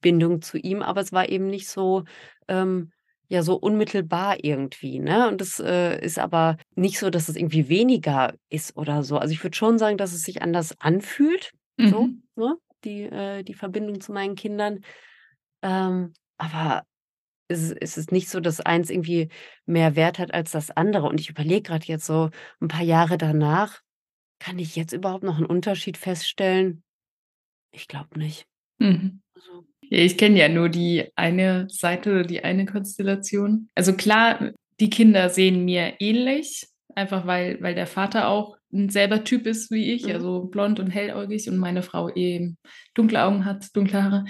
Speaker 2: Bindung zu ihm, aber es war eben nicht so, ähm, ja, so unmittelbar irgendwie, ne? Und das, äh, ist aber nicht so, dass es irgendwie weniger ist oder so. Also, ich würde schon sagen, dass es sich anders anfühlt, so,
Speaker 1: Mhm.
Speaker 2: Ne, die äh, die Verbindung zu meinen Kindern. Ähm, aber es ist es ist nicht so, dass eins irgendwie mehr Wert hat als das andere. Und ich überlege grad jetzt so 'n paar Jahre danach, kann ich jetzt überhaupt noch 'n Unterschied feststellen? Ich glaube nicht.
Speaker 1: Mhm.
Speaker 2: Also
Speaker 1: Ja, ich kenne ja nur die eine Seite oder die eine Konstellation. Also klar, die Kinder sehen mir ähnlich, einfach weil weil der Vater auch 'n selber Typ ist wie ich,
Speaker 2: Mhm.
Speaker 1: also blond und helläugig und meine Frau eben dunkle Augen hat, dunkle Haare.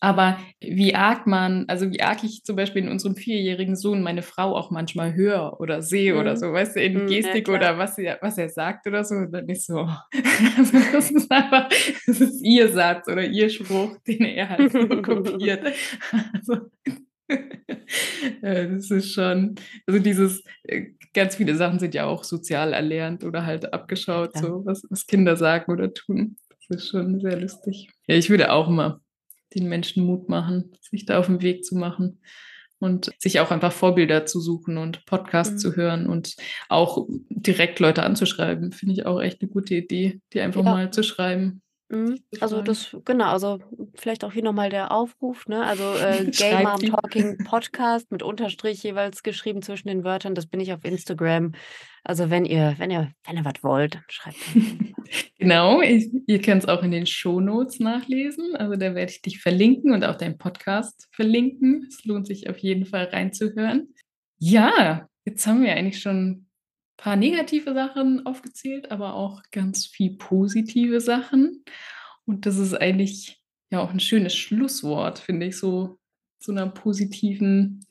Speaker 1: Aber wie arg man also, wie arg ich zum Beispiel in unserem vierjährigen Sohn meine Frau auch manchmal höre oder sehe oder
Speaker 2: Mhm.
Speaker 1: so, weißt du, in
Speaker 2: Mhm, ja
Speaker 1: Gestik
Speaker 2: klar.
Speaker 1: oder was er was er sagt oder so, dann bin ich so [laughs] also, das ist einfach das ist ihr Satz oder ihr Spruch, [laughs] den er halt so [laughs] kopiert. Also, das ist schon also, dieses äh, ganz viele Sachen sind ja auch sozial erlernt oder halt
Speaker 2: Ja
Speaker 1: abgeschaut,
Speaker 2: klar.
Speaker 1: so was was Kinder sagen oder tun. Das ist schon sehr lustig. Ja, ich würde auch immer den Menschen Mut machen, sich da auf 'n Weg zu machen und sich auch einfach Vorbilder zu suchen und Podcasts
Speaker 2: Mhm.
Speaker 1: zu hören und auch direkt Leute anzuschreiben, finde ich auch echt 'ne gute Idee, die einfach
Speaker 2: Ja.
Speaker 1: mal zu schreiben,
Speaker 2: Mhm. Also, das genau, also, vielleicht auch hier noch mal der Aufruf, ne? Also, äh, [laughs] Gay Mom
Speaker 1: Schreibt.
Speaker 2: Talking [laughs] Podcast mit Unterstrich jeweils geschrieben zwischen den Wörtern. Das bin ich auf Instagram. Also, wenn ihr wenn ihr wenn ihr was wollt, schreibt mir gerne. [laughs]
Speaker 1: Genau, ich ihr könnt's auch in den Shownotes nachlesen. Also, da werde ich dich verlinken und auch deinen Podcast verlinken. Es lohnt sich auf jeden Fall reinzuhören. Ja, jetzt haben wir eigentlich schon paar negative Sachen aufgezählt, aber auch ganz viel positive Sachen. Und das ist eigentlich ja auch 'n schönes Schlusswort, finde ich, so zu 'ner positiven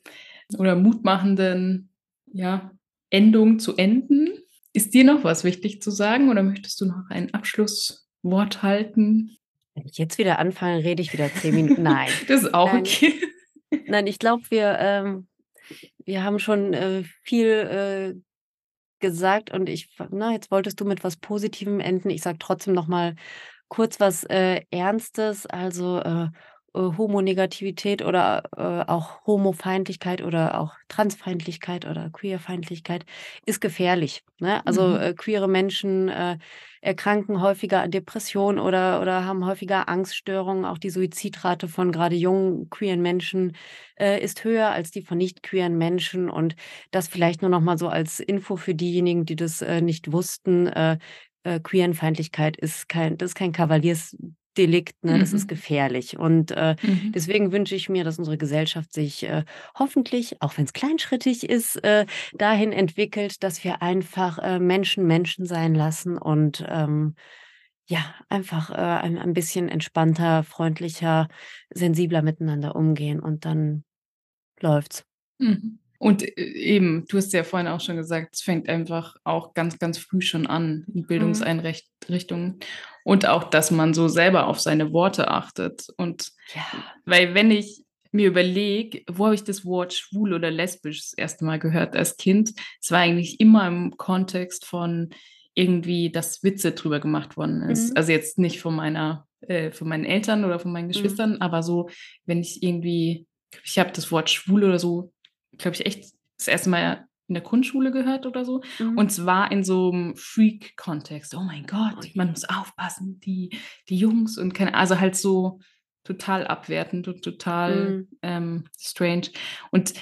Speaker 1: oder mutmachenden, ja, Endung zu enden. Ist dir noch was wichtig zu sagen oder möchtest du noch ein Abschlusswort halten?
Speaker 2: Wenn ich jetzt wieder anfange, rede ich wieder 10 Minuten. Nein. [laughs]
Speaker 1: Das ist auch
Speaker 2: Nein.
Speaker 1: okay.
Speaker 2: Nein, ich glaube, wir, ähm wir haben schon, äh, viel, äh, gesagt und ich f ne, jetzt wolltest du mit was Positivem enden. Ich sage trotzdem noch mal kurz was, äh, Ernstes. Also, äh, äh, Homonegativität oder, äh, auch Homofeindlichkeit oder auch Transfeindlichkeit oder Queerfeindlichkeit ist gefährlich, ne? Also,
Speaker 1: Mhm.
Speaker 2: äh, queere Menschen, äh, erkranken häufiger an Depressionen oder oder haben häufiger Angststörungen. Auch die Suizidrate von grade jungen queeren Menschen, äh, ist höher als die von nicht queeren Menschen. Und das vielleicht nur noch mal so als Info für diejenigen, die das, äh, nicht wussten. Queerenfeindlichkeit ist kein das ist kein Kavaliersdelikt, ne? Das ist
Speaker 1: Mhm.
Speaker 2: gefährlich. Und, äh,
Speaker 1: Mhm.
Speaker 2: deswegen wünsche ich mir, dass unsere Gesellschaft sich, äh, hoffentlich, auch wenn's kleinschrittig ist, äh, dahin entwickelt, dass wir einfach, äh, Menschen Menschen sein lassen und, ähm, ja, einfach, äh, ein ein bisschen entspannter, freundlicher, sensibler miteinander umgehen und dann läuft's.
Speaker 1: Mhm. Und, e eben, du hast ja vorhin auch schon gesagt, es fängt einfach auch ganz, ganz früh schon an in
Speaker 2: Mhm.
Speaker 1: Bildungseinrecht Richtungen. Und auch, dass man so selber auf seine Worte achtet. Und
Speaker 2: Ja.
Speaker 1: weil wenn ich mir überlege, wo habe ich das Wort schwul oder lesbisch das 1. Mal gehört als Kind? Es war eigentlich immer im Kontext von irgendwie, dass Witze drüber gemacht worden ist.
Speaker 2: Mhm.
Speaker 1: Also, jetzt nicht von meiner äh, von meinen Eltern oder von meinen
Speaker 2: Mhm.
Speaker 1: Geschwistern, aber so, wenn ich irgendwie ich habe das Wort schwul oder so, glaube ich, echt das 1. Mal in der Grundschule gehört oder so.
Speaker 2: Mhm.
Speaker 1: Und zwar in so 'm Freak-Kontext. „Oh mein
Speaker 2: Oh
Speaker 1: Gott, man
Speaker 2: je.
Speaker 1: muss aufpassen, die die Jungs“ und keine also, halt so total abwertend und total,
Speaker 2: Mhm.
Speaker 1: ähm, strange. Und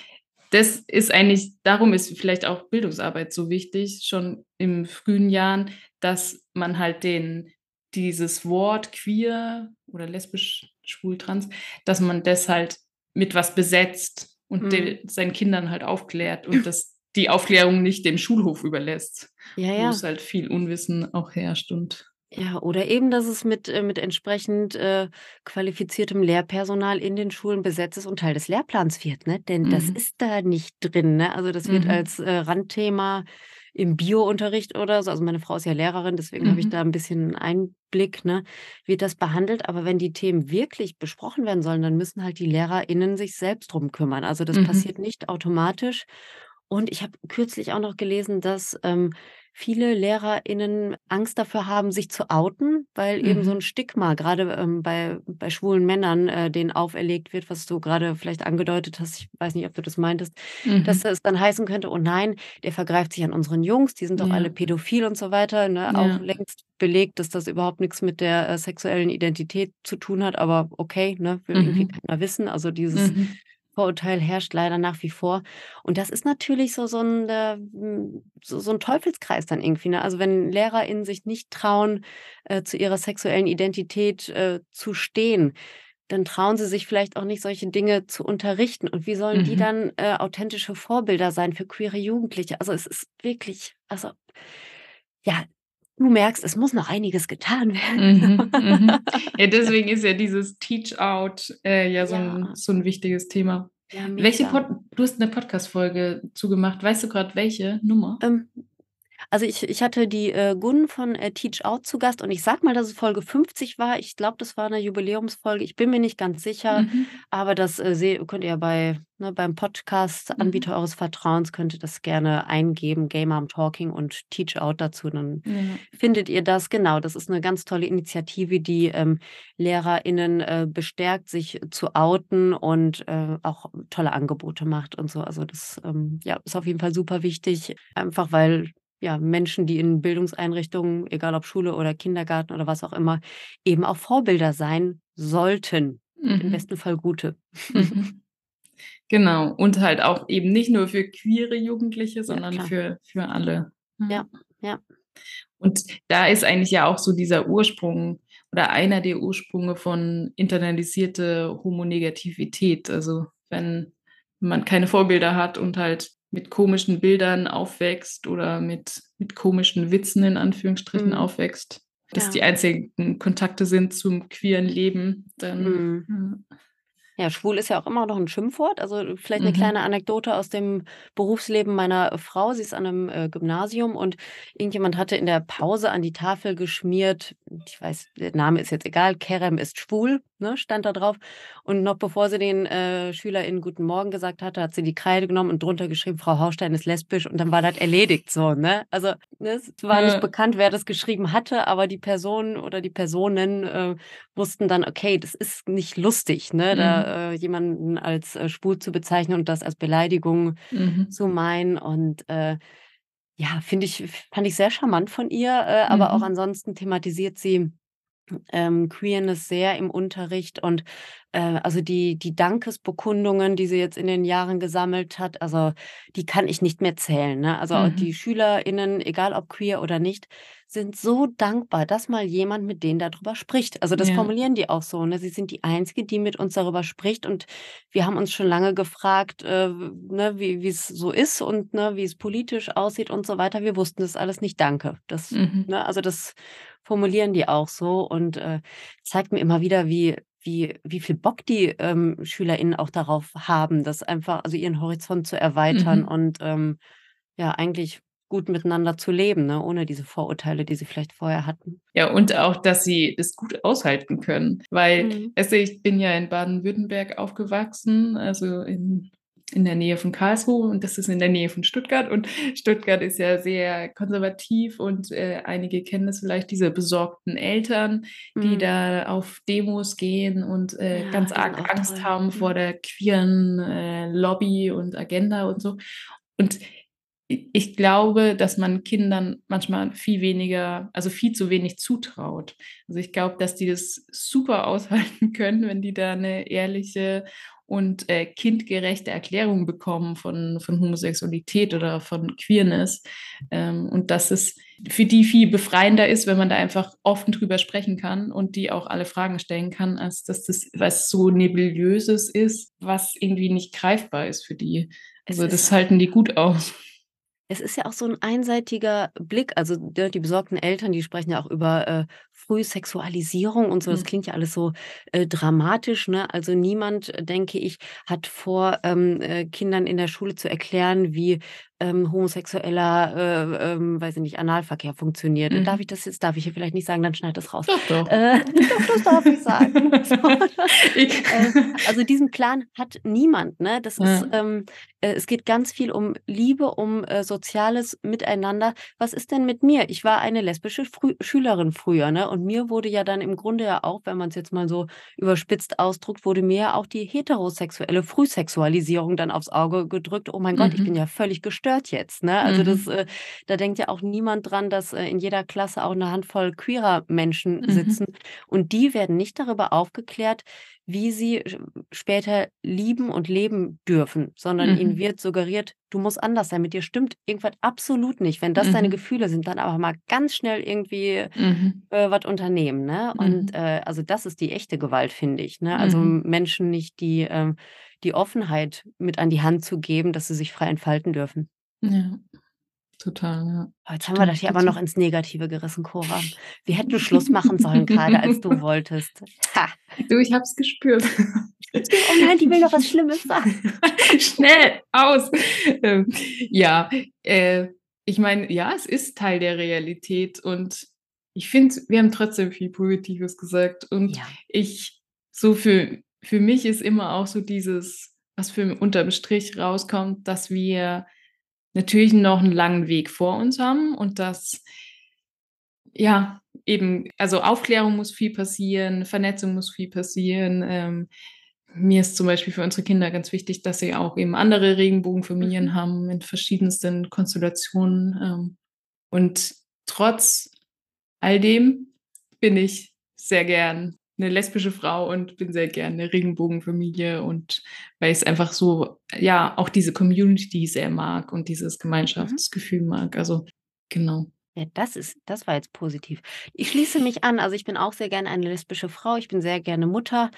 Speaker 1: das ist eigentlich darum ist vielleicht auch Bildungsarbeit so wichtig, schon in frühen Jahren, dass man halt den dieses Wort queer oder lesbisch, schwul, trans, dass man das halt mit was besetzt und
Speaker 2: Mhm.
Speaker 1: de seinen Kindern halt aufklärt und dass die Aufklärung nicht dem Schulhof überlässt,
Speaker 2: Ja,
Speaker 1: wo es
Speaker 2: ja.
Speaker 1: halt viel Unwissen auch herrscht und
Speaker 2: Ja, oder eben, dass es mit äh, mit entsprechend, äh, qualifiziertem Lehrpersonal in den Schulen besetzt ist und Teil des Lehrplans wird, ne? Denn das
Speaker 1: Mhm.
Speaker 2: ist da nicht drin, ne? Also, das wird
Speaker 1: Mhm.
Speaker 2: als, äh, Randthema im Biounterricht oder so, also meine Frau ist ja Lehrerin, deswegen habe ich da
Speaker 1: Mhm.
Speaker 2: ein bisschen Einblick, ne, wird das behandelt. Aber wenn die Themen wirklich besprochen werden sollen, dann müssen halt die LehrerInnen sich selbst drum kümmern. Also, das
Speaker 1: Mhm.
Speaker 2: passiert nicht automatisch. Und ich habe kürzlich auch noch gelesen, dass, ähm, viele LehrerInnen Angst dafür haben, sich zu outen, weil eben so
Speaker 1: Mhm.
Speaker 2: ein Stigma gerade ähm, bei bei schwulen Männern, äh, denen auferlegt wird, was du gerade vielleicht angedeutet hast. Ich weiß nicht, ob du das meintest, dass
Speaker 1: Mhm.
Speaker 2: es dann heißen könnte: „Oh nein, der vergreift sich an unseren Jungs, die sind doch alle
Speaker 1: Ja,
Speaker 2: pädophil“ und so weiter, ne? Auch
Speaker 1: ja.
Speaker 2: längst belegt, dass das überhaupt nichts mit der, äh, sexuellen Identität zu tun hat, aber okay, ne, will irgendwie
Speaker 1: Mhm.
Speaker 2: keiner wissen. Also, dieses
Speaker 1: Mhm.
Speaker 2: Vorurteil herrscht leider nach wie vor. Und das ist natürlich so so 'n, äh, hm, so so 'n Teufelskreis dann irgendwie, ne? Also, wenn LehrerInnen sich nicht trauen, äh, zu ihrer sexuellen Identität, äh, zu stehen, dann trauen sie sich vielleicht auch nicht, solche Dinge zu unterrichten. Und wie sollen die
Speaker 1: Mhm.
Speaker 2: dann, äh, authentische Vorbilder sein für queere Jugendliche? Also, es ist wirklich also, ja, du merkst, es muss noch einiges getan werden.
Speaker 1: Mhm. Mhm. [laughs] Ja, deswegen ist ja dieses Teach Out, äh, ja so
Speaker 2: Ja,
Speaker 1: 'n so 'n wichtiges Thema.
Speaker 2: ja,
Speaker 1: Welche. Pod du hast 'ne Podcast-Folge zu gemacht. Weißt du grad welche Nummer?
Speaker 2: Ähm Also, ich ich hatte die, äh, Gun von, äh, Teach Out zu Gast und ich sage mal, dass es Folge 50 war. Ich glaube, das war 'ne Jubiläumsfolge. Ich bin mir nicht ganz sicher,
Speaker 1: Mhm.
Speaker 2: aber das, äh, könnt ihr bei ne, beim
Speaker 1: Mhm.
Speaker 2: Podcast-Anbieter eures Vertrauens könnt ihr das gerne eingeben, „Gay Mom Talking“ und „Teach Out“ dazu, dann
Speaker 1: Ja.
Speaker 2: findet ihr das. Genau, das ist 'ne ganz tolle Initiative, die, ähm, LehrerInnen, äh, bestärkt, sich zu outen und, äh, auch tolle Angebote macht und so. Also, das, ähm, ja, ist auf jeden Fall super wichtig, einfach weil ja, Menschen, die in Bildungseinrichtungen, egal ob Schule oder Kindergarten oder was auch immer, eben auch Vorbilder sein sollten und im
Speaker 1: Mhm.
Speaker 2: besten Fall gute.
Speaker 1: Mhm. Genau. Und halt auch eben nicht nur für queere Jugendliche,
Speaker 2: Ja,
Speaker 1: sondern
Speaker 2: klar.
Speaker 1: für für alle. Ja.
Speaker 2: Ja, ja.
Speaker 1: Und da ist eigentlich ja auch so dieser Ursprung oder einer der Ursprünge von internalisierte Homonegativität. Also, wenn man keine Vorbilder hat und halt mit komischen Bildern aufwächst oder mit mit komischen Witzen in Anführungsstrichen
Speaker 2: Mhm.
Speaker 1: aufwächst, das
Speaker 2: Ja.
Speaker 1: die einzigen Kontakte sind zum queeren Leben, dann
Speaker 2: Mhm.
Speaker 1: ja.
Speaker 2: Ja, schwul ist ja auch immer noch 'n Schimpfwort. Also, vielleicht 'ne kleine
Speaker 1: Mhm.
Speaker 2: Anekdote aus dem Berufsleben meiner Frau. Sie ist an 'nem, äh, Gymnasium und irgendjemand hatte in der Pause an die Tafel geschmiert ich weiß, der Name ist jetzt egal, „Kerem ist schwul“, ne, stand da drauf. Und noch bevor sie den, äh, SchülerInnen guten Morgen gesagt hatte, hat sie die Kreide genommen und drunter geschrieben: „Frau Haustein ist lesbisch“ und dann war das erledigt so, ne? Also, ne, es war nicht
Speaker 1: Ja.
Speaker 2: bekannt, wer das geschrieben hatte, aber die Person oder die Personen, äh, wussten dann: Okay, das ist nicht lustig, ne,
Speaker 1: Mhm.
Speaker 2: da, äh, jemanden als, äh, schwul zu bezeichnen und das als Beleidigung
Speaker 1: Mhm.
Speaker 2: zu meinen. Und, äh, ja, finde ich fand ich sehr charmant von ihr, äh, aber auch
Speaker 1: Mhm.
Speaker 2: ansonsten thematisiert sie, ähm, Queerness sehr im Unterricht und, äh, also die die Dankesbekundungen, die sie jetzt in den Jahren gesammelt hat, also, die kann ich nicht mehr zählen, ne? Also, auch die
Speaker 1: Mhm.
Speaker 2: SchülerInnen, egal ob queer oder nicht, sind so dankbar, dass mal jemand mit denen da drüber spricht. Also, das
Speaker 1: Ja.
Speaker 2: formulieren die auch so, ne? Sie sind die Einzige, die mit uns darüber spricht und wir haben uns schon lange gefragt, äh, ne, wie wie's so ist und, ne, wie es politisch aussieht und so weiter. Wir wussten das alles nicht, danke. Das
Speaker 1: Mhm.
Speaker 2: ne, also, das formulieren die auch so und, äh, zeigt mir immer wieder, wie wie wie viel Bock die, ähm, SchülerInnen auch darauf haben, das einfach also, ihren Horizont zu erweitern
Speaker 1: Mhm.
Speaker 2: und, ähm, ja, eigentlich gut miteinander zu leben, ne, ohne diese Vorurteile, die sie vielleicht vorher hatten.
Speaker 1: Ja, und auch, dass sie das gut aushalten können, weil,
Speaker 2: Mhm.
Speaker 1: du, ich bin ja in Baden-Württemberg aufgewachsen, also in in der Nähe von Karlsruhe und das ist in der Nähe von Stuttgart und Stuttgart ist ja sehr konservativ und, äh, einige kennen das vielleicht, diese besorgten Eltern, die
Speaker 2: Mhm.
Speaker 1: da auf Demos gehen und, äh,
Speaker 2: Ja,
Speaker 1: ganz arg Angst
Speaker 2: toll.
Speaker 1: haben vor
Speaker 2: Mhm.
Speaker 1: der queeren, äh, Lobby und Agenda und so. Und ich glaube, dass man Kindern manchmal viel weniger also, viel zu wenig zutraut. Also, ich glaube, dass die das super aushalten [laughs] können, wenn die da 'ne ehrliche und, äh, kindgerechte Erklärung bekommen von von Homosexualität oder von Queerness, ähm, und dass es für die viel befreiender ist, wenn man da einfach offen drüber sprechen kann und die auch alle Fragen stellen kann, als dass das was so Nebulöses ist, was irgendwie nicht greifbar ist für die. Also, das halten die gut aus.
Speaker 2: Es ist ja auch so 'n einseitiger Blick. Also, ne, die besorgten Eltern, die sprechen ja auch über, äh, Frühsexualisierung und so. Das
Speaker 1: Mhm.
Speaker 2: klingt ja alles so, äh, dramatisch, ne? Also, niemand, denke ich, hat vor, ähm, äh, Kindern in der Schule zu erklären, wie ähm, homosexueller, äh, ähm, weiß ich nicht, Analverkehr funktioniert. Mhm. Darf ich das jetzt, darf ich hier vielleicht nicht sagen, dann schneid das raus.
Speaker 1: Doch, doch.
Speaker 2: Äh, [laughs] doch das darf ich sagen. [laughs] äh, also diesen Plan hat niemand. Ne? Das ja. ist, ähm, äh, es geht ganz viel um Liebe, um äh, soziales Miteinander. Was ist denn mit mir? Ich war eine lesbische Frü Schülerin früher, ne? Und mir wurde ja dann im Grunde ja auch, wenn man es jetzt mal so überspitzt ausdrückt, wurde mir ja auch die heterosexuelle Frühsexualisierung dann aufs Auge gedrückt. Oh mein mhm. Gott, ich mhm. bin ja völlig gestört jetzt. Ne? Also mhm. das, äh, da denkt ja auch niemand dran, dass äh, in jeder Klasse auch eine Handvoll queerer Menschen mhm. sitzen. Und die werden nicht darüber aufgeklärt, wie sie später lieben und leben dürfen, sondern mhm. ihnen wird suggeriert, du musst anders sein, mit dir stimmt irgendwas absolut nicht. Wenn das mhm. deine Gefühle sind, dann aber mal ganz schnell irgendwie mhm. äh, was unternehmen. Ne? Und mhm. äh, also das ist die echte Gewalt, finde ich. Ne? Also mhm. Menschen nicht die, äh, die Offenheit mit an die Hand zu geben, dass sie sich frei entfalten dürfen.
Speaker 1: Ja. Total, ja.
Speaker 2: Jetzt haben wir das hier aber noch ins Negative gerissen, Cora. Wir hätten Schluss [laughs] machen sollen, gerade als du wolltest.
Speaker 1: Ha. Du, ich hab's gespürt.
Speaker 2: Oh nein, die will noch was [laughs] Schlimmes sagen.
Speaker 1: Schnell, aus. Ähm, ja, äh, ich meine, ja, es ist Teil der Realität und ich finde, wir haben trotzdem viel Positives gesagt und ja. ich, so für, für mich ist immer auch so dieses, was für unterm Strich rauskommt, dass wir natürlich noch einen langen Weg vor uns haben und dass ja eben, also Aufklärung muss viel passieren, Vernetzung muss viel passieren. Ähm, mir ist zum Beispiel für unsere Kinder ganz wichtig, dass sie auch eben andere Regenbogenfamilien mhm. haben in verschiedensten Konstellationen. Ähm, und trotz all dem bin ich sehr gern eine lesbische Frau und bin sehr gerne eine Regenbogenfamilie und weil ich es einfach so, ja, auch diese Community sehr mag und dieses mhm. Gemeinschaftsgefühl mag. Also genau.
Speaker 2: Ja, das ist, das war jetzt positiv. Ich schließe mich an. Also ich bin auch sehr gerne eine lesbische Frau. Ich bin sehr gerne Mutter.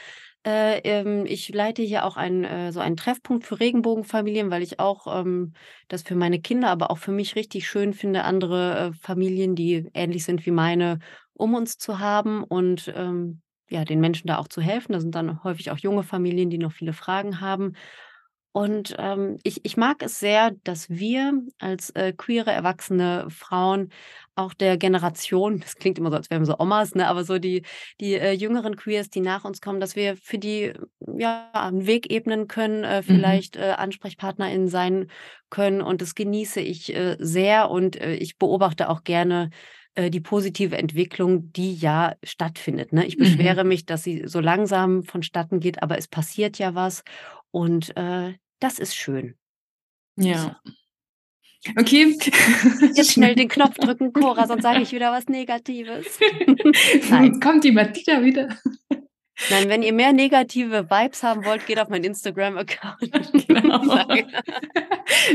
Speaker 2: Äh, ähm, ich leite hier auch ein, äh, so einen Treffpunkt für Regenbogenfamilien, weil ich auch ähm, das für meine Kinder, aber auch für mich richtig schön finde, andere äh, Familien, die ähnlich sind wie meine, um uns zu haben. Und ähm, ja, den Menschen da auch zu helfen. Da sind dann häufig auch junge Familien, die noch viele Fragen haben. Und ähm, ich, ich mag es sehr, dass wir als äh, queere, erwachsene Frauen auch der Generation, [laughs] das klingt immer so, als wären wir so Omas, ne, aber so die, die äh, jüngeren Queers, die nach uns kommen, dass wir für die ja einen Weg ebnen können, äh, mhm. vielleicht äh, AnsprechpartnerInnen sein können. Und das genieße ich äh, sehr und äh, ich beobachte auch gerne äh, die positive Entwicklung, die ja stattfindet. Ne? Ich beschwere mhm. mich, dass sie so langsam vonstatten geht, aber es passiert ja was und äh, das ist schön.
Speaker 1: Ja. Okay.
Speaker 2: Jetzt schnell den Knopf [laughs] drücken, Cora, sonst sage ich wieder was Negatives. [laughs] [laughs]
Speaker 1: Nein. Kommt die Martina wieder?
Speaker 2: Nein, wenn ihr mehr negative Vibes haben wollt, geht auf meinen Instagram-Account. [laughs] [laughs] Genau.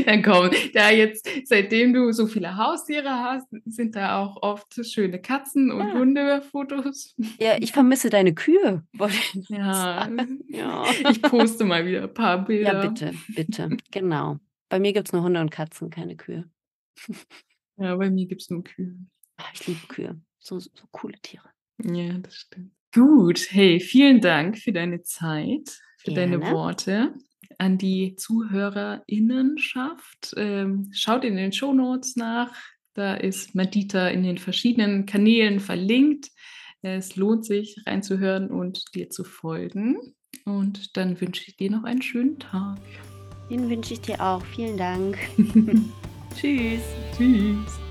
Speaker 1: Dann komm, da jetzt, seitdem du so viele Haustiere hast, sind da auch oft schöne Katzen- und ja. Hundefotos.
Speaker 2: Ja, ich vermisse deine Kühe.
Speaker 1: Ja. ja, ich poste mal wieder ein paar Bilder.
Speaker 2: Ja, bitte, bitte. Genau. Bei mir gibt es nur Hunde und Katzen, keine Kühe.
Speaker 1: Ja, bei mir gibt es nur Kühe.
Speaker 2: Ah, ich liebe Kühe. So, so coole Tiere.
Speaker 1: Ja, das stimmt. Gut, hey, vielen Dank für deine Zeit, für Gerne. deine Worte an die ZuhörerInnenschaft. Ähm, schaut in den Shownotes nach. Da ist Madita in den verschiedenen Kanälen verlinkt. Es lohnt sich reinzuhören und dir zu folgen. Und dann wünsche ich dir noch einen schönen Tag.
Speaker 2: Den wünsche ich dir auch. Vielen Dank. [laughs] [laughs]
Speaker 1: Tschüss. Tschüss.